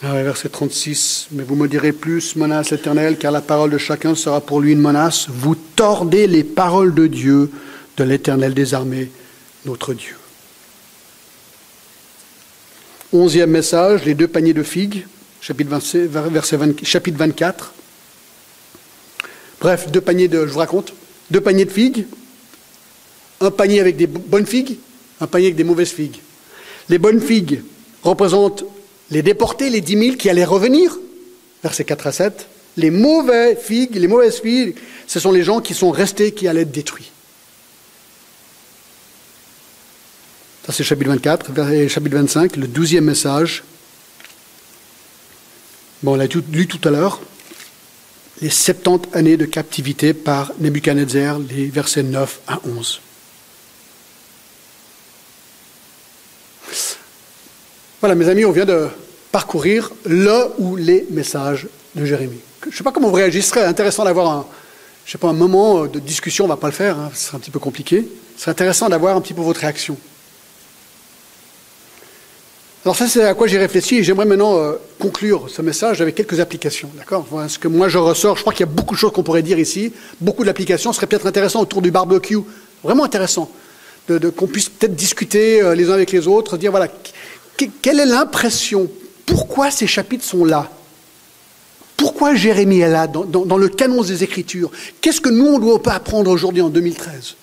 Ah verset 36. Mais vous me direz plus, menace éternelle, car la parole de chacun sera pour lui une menace. Vous tordez les paroles de Dieu, l'éternel des armées, notre Dieu. Onzième message, les deux paniers de figues, chapitre, chapitre 24. Bref, deux paniers de, je vous raconte, deux paniers de figues, un panier avec des bonnes figues, un panier avec des mauvaises figues. Les bonnes figues représentent les déportés, les dix mille qui allaient revenir, versets 4 à 7. Les mauvais figues, les mauvaises figues, ce sont les gens qui sont restés, qui allaient être détruits. Ça, c'est chapitre 24, chapitre 25, le douzième message. Bon, on l'a lu tout à l'heure. Les 70 années de captivité par Nebuchadnezzar, les versets 9 à 11. Voilà, mes amis, on vient de parcourir le ou les messages de Jérémie. Je ne sais pas comment vous serait intéressant d'avoir un, je sais pas, un moment de discussion, on ne va pas le faire, hein, ce sera un petit peu compliqué. Ce serait intéressant d'avoir un petit peu votre réaction. Alors ça, c'est à quoi j'ai réfléchi et j'aimerais maintenant euh, conclure ce message avec quelques applications, d'accord? Voilà ce que moi je ressors. Je crois qu'il y a beaucoup de choses qu'on pourrait dire ici, beaucoup d'applications. Ce serait peut-être intéressant autour du barbecue, vraiment intéressant, de, qu'on puisse peut-être discuter euh, les uns avec les autres, dire voilà, quelle est l'impression Pourquoi ces chapitres sont là? Pourquoi Jérémie est là dans, le canon des Écritures? Qu'est-ce que nous, on doit pas apprendre aujourd'hui en 2013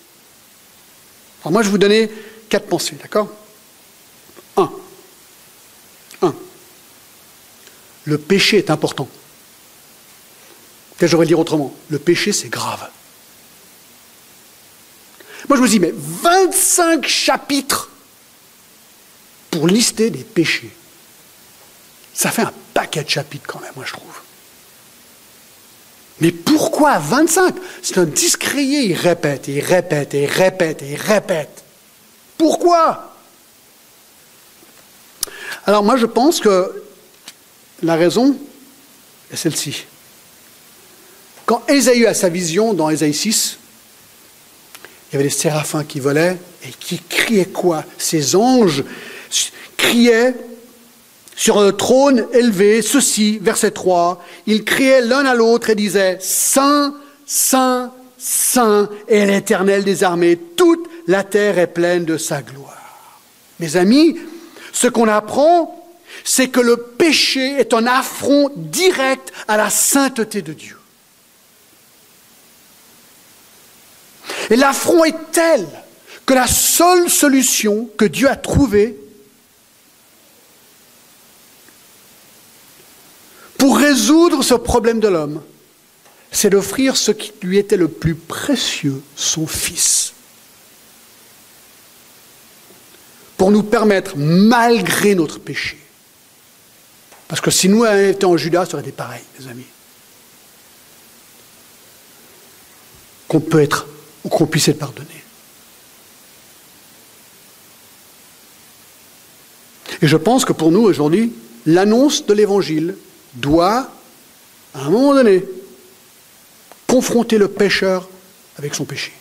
Alors moi, je vais vous donner quatre pensées, d'accord? Le péché est important. Peut-être j'aurais dire autrement. Le péché, c'est grave. Moi, je me dis, mais 25 chapitres pour lister des péchés. Ça fait un paquet de chapitres quand même, moi, je trouve. Mais pourquoi 25 C'est un discréé, il répète, il répète, il répète, il répète. Pourquoi? Alors moi, je pense que la raison est celle-ci. Quand Ésaïe a sa vision dans Ésaïe 6, il y avait des séraphins qui volaient et qui criaient quoi? Ces anges criaient sur un trône élevé, ceci, verset 3, ils criaient l'un à l'autre et disaient Saint, Saint, Saint est l'Éternel des armées, toute la terre est pleine de sa gloire. Mes amis, ce qu'on apprend c'est que le péché est un affront direct à la sainteté de Dieu. Et l'affront est tel que la seule solution que Dieu a trouvée pour résoudre ce problème de l'homme, c'est d'offrir ce qui lui était le plus précieux, son Fils. Pour nous permettre, malgré notre péché, parce que si nous avions été en Judas, ça aurait été pareil, mes amis. Qu'on peut être, ou qu'on puisse être pardonné. Et je pense que pour nous, aujourd'hui, l'annonce de l'Évangile doit, à un moment donné, confronter le pécheur avec son péché.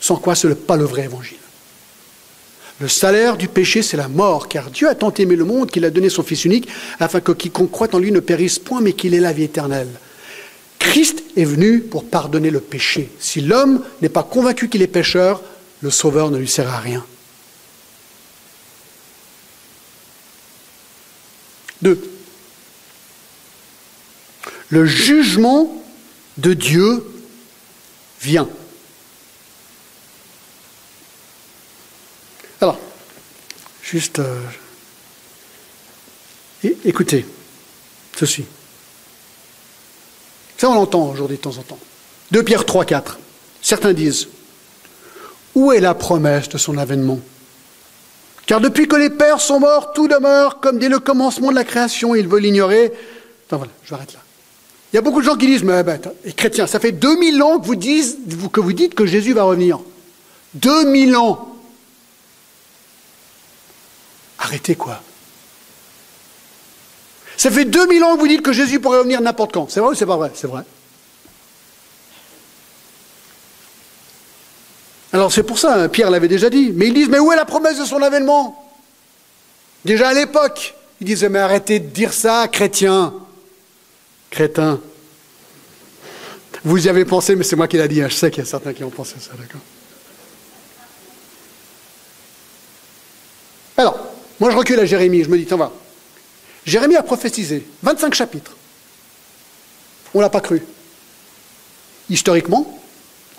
Sans quoi ce n'est pas le vrai Évangile. Le salaire du péché, c'est la mort, car Dieu a tant aimé le monde qu'il a donné son Fils unique, afin que quiconque croit en lui ne périsse point, mais qu'il ait la vie éternelle. Christ est venu pour pardonner le péché. Si l'homme n'est pas convaincu qu'il est pécheur, le Sauveur ne lui sert à rien. Deux. Le jugement de Dieu vient. Alors, juste, euh, écoutez ceci. Ça, on l'entend aujourd'hui de temps en temps. 2 Pierre 3, 4. Certains disent Où est la promesse de son avènement? Car depuis que les pères sont morts, tout demeure comme dès le commencement de la création. Ils veulent l'ignorer. Enfin voilà, je m'arrête là. Il y a beaucoup de gens qui disent Mais ben, les chrétiens, ça fait 2000 ans que vous, dites, que vous dites que Jésus va revenir. 2000 ans Arrêtez quoi Ça fait 2000 ans que vous dites que Jésus pourrait revenir n'importe quand. C'est vrai ou c'est pas vrai? C'est vrai. Alors c'est pour ça, hein, Pierre l'avait déjà dit. Mais ils disent, mais où est la promesse de son avènement? Déjà à l'époque, ils disaient, mais arrêtez de dire ça, chrétien. Crétin. Vous y avez pensé, mais c'est moi qui l'ai dit. Hein. Je sais qu'il y a certains qui ont pensé ça, d'accord Alors, moi, je recule à Jérémie, je me dis, tiens, va. Jérémie a prophétisé 25 chapitres. On ne l'a pas cru. Historiquement,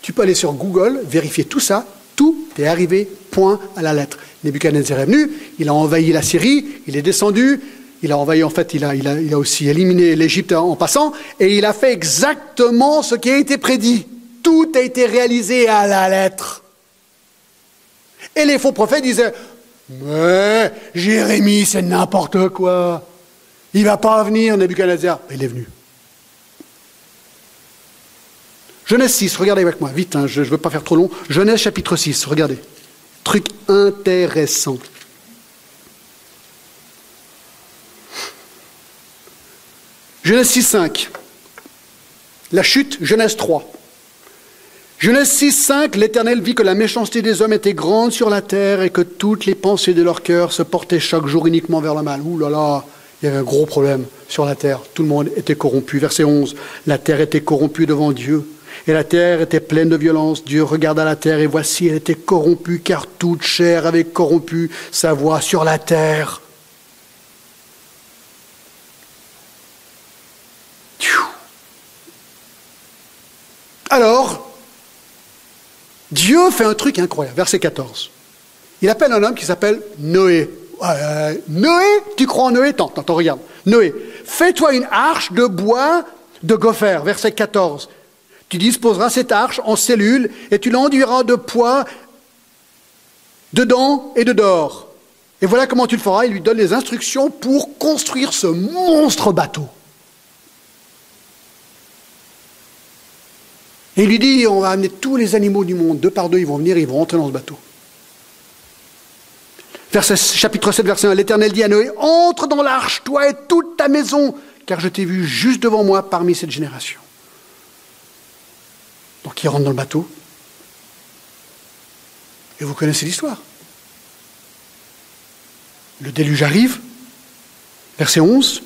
tu peux aller sur Google, vérifier tout ça, tout est arrivé point à la lettre. Nebuchadnezzar est venu, il a envahi la Syrie, il est descendu, il a envahi, en fait, il a aussi éliminé l'Égypte en passant, et il a fait exactement ce qui a été prédit. Tout a été réalisé à la lettre. Et les faux prophètes disaient, mais Jérémie, c'est n'importe quoi. Il va pas venir, Nebuchadnezzar. Il est venu. Genèse 6, regardez avec moi, vite, hein, je ne veux pas faire trop long. Genèse chapitre 6, regardez. Truc intéressant. Genèse 6, 5. La chute, Genèse 3. Genèse 6, 5, l'Éternel vit que la méchanceté des hommes était grande sur la terre et que toutes les pensées de leur cœur se portaient chaque jour uniquement vers le mal. Ouh là là, il y avait un gros problème sur la terre. Tout le monde était corrompu. Verset 11, la terre était corrompue devant Dieu. Et la terre était pleine de violence. Dieu regarda la terre et voici, elle était corrompue, car toute chair avait corrompu sa voix sur la terre. Alors, Dieu fait un truc incroyable. Verset 14. Il appelle un homme qui s'appelle Noé. Euh, Noé, tu crois en Noé? Attends, attends, regarde. Noé, fais-toi une arche de bois de gopher. Verset 14. Tu disposeras cette arche en cellules et tu l'enduiras de poids dedans et de dehors. Et voilà comment tu le feras. Il lui donne les instructions pour construire ce monstre bateau. Et il lui dit, on va amener tous les animaux du monde, deux par deux, ils vont venir, ils vont rentrer dans ce bateau. Verset, chapitre 7, verset 1, l'Éternel dit à Noé, entre dans l'arche, toi et toute ta maison, car je t'ai vu juste devant moi parmi cette génération. Donc il rentre dans le bateau. Et vous connaissez l'histoire. Le déluge arrive, verset 11,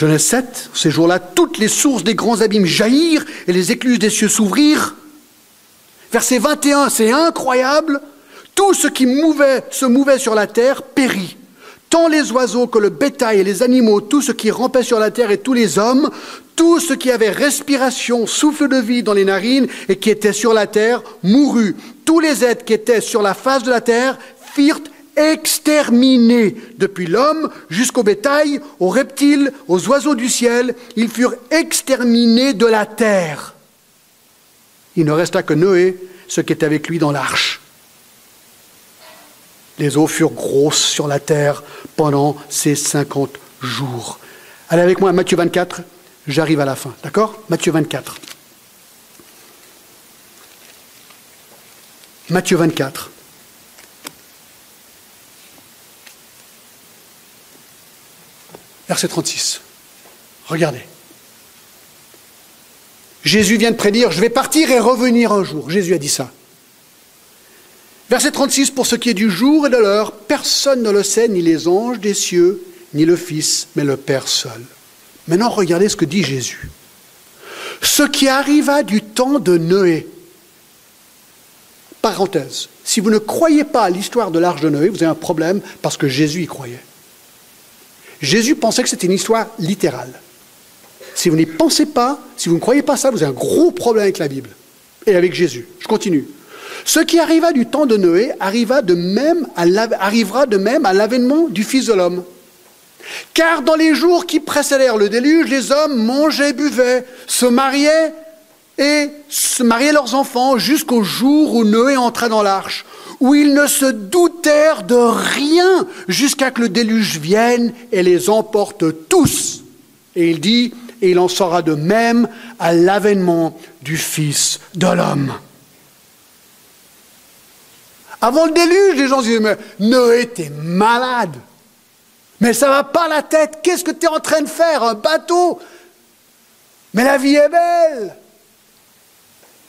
Genèse 7, ces jours-là, toutes les sources des grands abîmes jaillirent et les écluses des cieux s'ouvrirent. Verset 21, c'est incroyable. Tout ce qui mouvait, se mouvait sur la terre périt. Tant les oiseaux que le bétail et les animaux, tout ce qui rampait sur la terre et tous les hommes, tout ce qui avait respiration, souffle de vie dans les narines et qui était sur la terre, mourut. Tous les êtres qui étaient sur la face de la terre firent exterminés. Depuis l'homme jusqu'au bétail, aux reptiles, aux oiseaux du ciel, ils furent exterminés de la terre. Il ne resta que Noé, ce qui était avec lui dans l'arche. Les eaux furent grosses sur la terre pendant ces 50 jours. Allez avec moi à Matthieu 24, j'arrive à la fin. D'accord? Matthieu 24. Matthieu 24. Verset 36. Regardez. Jésus vient de prédire, je vais partir et revenir un jour. Jésus a dit ça. Verset 36, pour ce qui est du jour et de l'heure, personne ne le sait, ni les anges des cieux, ni le Fils, mais le Père seul. Maintenant, regardez ce que dit Jésus. Ce qui arriva du temps de Noé. Parenthèse, si vous ne croyez pas à l'histoire de l'arche de Noé, vous avez un problème parce que Jésus y croyait. Jésus pensait que c'était une histoire littérale. Si vous n'y pensez pas, si vous ne croyez pas ça, vous avez un gros problème avec la Bible et avec Jésus. Je continue. Ce qui arriva du temps de Noé arriva de même arrivera de même à l'avènement du Fils de l'homme. Car dans les jours qui précédèrent le déluge, les hommes mangeaient, buvaient, se mariaient et se mariaient leurs enfants jusqu'au jour où Noé entra dans l'arche, où ils ne se doutèrent de rien jusqu'à que le déluge vienne et les emporte tous. Et il dit, et il en sera de même à l'avènement du Fils de l'homme. Avant le déluge, les gens disaient, mais Noé, t'es malade. Mais ça va pas la tête. Qu'est-ce que tu es en train de faire Un bateau? Mais la vie est belle.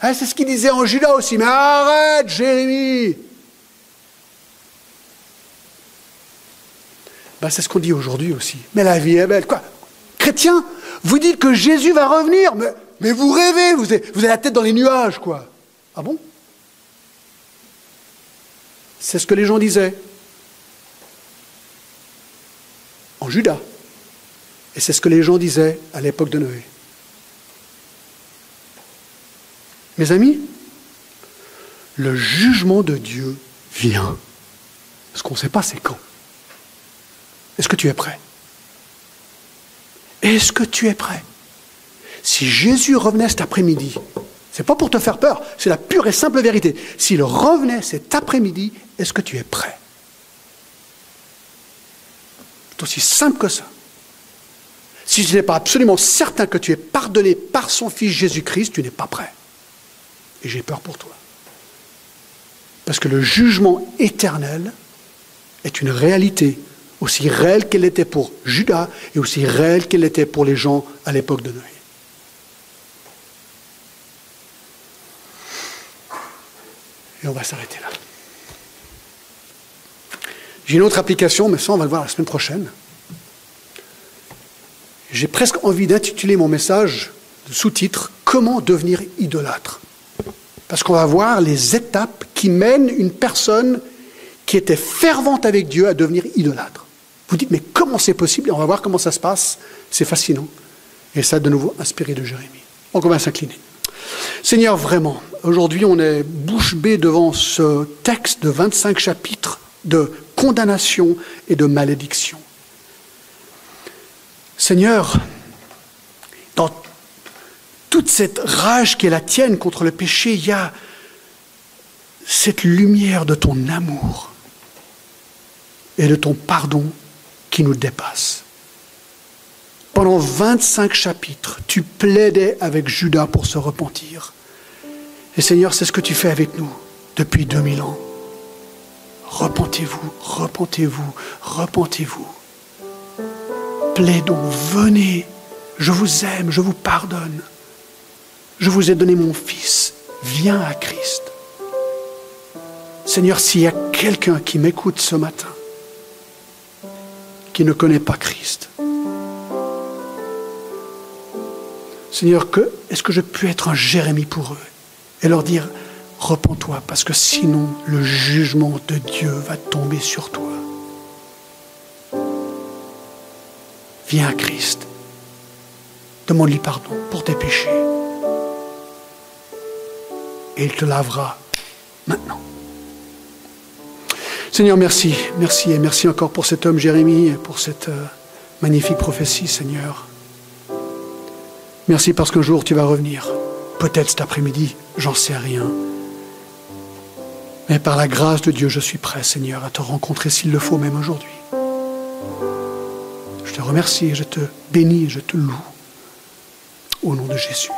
Hein, c'est ce qu'il disait en Judas aussi. Mais arrête, Jérémie. Ben, c'est ce qu'on dit aujourd'hui aussi. Mais la vie est belle. Quoi Chrétien, vous dites que Jésus va revenir, mais, mais vous rêvez, vous avez, vous avez la tête dans les nuages, quoi. Ah bon? C'est ce que les gens disaient. En Judas. Et c'est ce que les gens disaient à l'époque de Noé. Mes amis, le jugement de Dieu vient. Ce qu'on ne sait pas, c'est quand. Est-ce que tu es prêt? Est-ce que tu es prêt? Si Jésus revenait cet après-midi, c'est pas pour te faire peur, c'est la pure et simple vérité. S'il revenait cet après-midi, est-ce que tu es prêt? C'est aussi simple que ça. Si tu n'es pas absolument certain que tu es pardonné par son Fils Jésus-Christ, tu n'es pas prêt. Et j'ai peur pour toi. Parce que le jugement éternel est une réalité aussi réelle qu'elle était pour Judas et aussi réelle qu'elle était pour les gens à l'époque de Noé. Et on va s'arrêter là. J'ai une autre application, mais ça, on va le voir la semaine prochaine. J'ai presque envie d'intituler mon message de sous-titre Comment devenir idolâtre Parce qu'on va voir les étapes qui mènent une personne qui était fervente avec Dieu à devenir idolâtre. Vous dites, mais comment c'est possible? On va voir comment ça se passe. C'est fascinant. Et ça, de nouveau, inspiré de Jérémie. Donc on va s'incliner. Seigneur, vraiment, aujourd'hui on est bouche bée devant ce texte de 25 chapitres de condamnation et de malédiction. Seigneur, dans toute cette rage qui est la tienne contre le péché, il y a cette lumière de ton amour et de ton pardon qui nous dépasse. Pendant 25 chapitres, tu plaidais avec Judas pour se repentir. Et Seigneur, c'est ce que tu fais avec nous depuis 2000 ans. Repentez-vous, repentez-vous, repentez-vous. Plaidons, venez, je vous aime, je vous pardonne. Je vous ai donné mon Fils, viens à Christ. Seigneur, s'il y a quelqu'un qui m'écoute ce matin, qui ne connaît pas Christ, Seigneur, est-ce que je peux être un Jérémie pour eux et leur dire, repens-toi, parce que sinon le jugement de Dieu va tomber sur toi. Viens à Christ. Demande-lui pardon pour tes péchés. Et il te lavera maintenant. Seigneur, merci, merci et merci encore pour cet homme Jérémie et pour cette euh, magnifique prophétie, Seigneur. Merci parce qu'un jour tu vas revenir. Peut-être cet après-midi, j'en sais rien. Mais par la grâce de Dieu, je suis prêt, Seigneur, à te rencontrer s'il le faut, même aujourd'hui. Je te remercie, je te bénis, je te loue. Au nom de Jésus.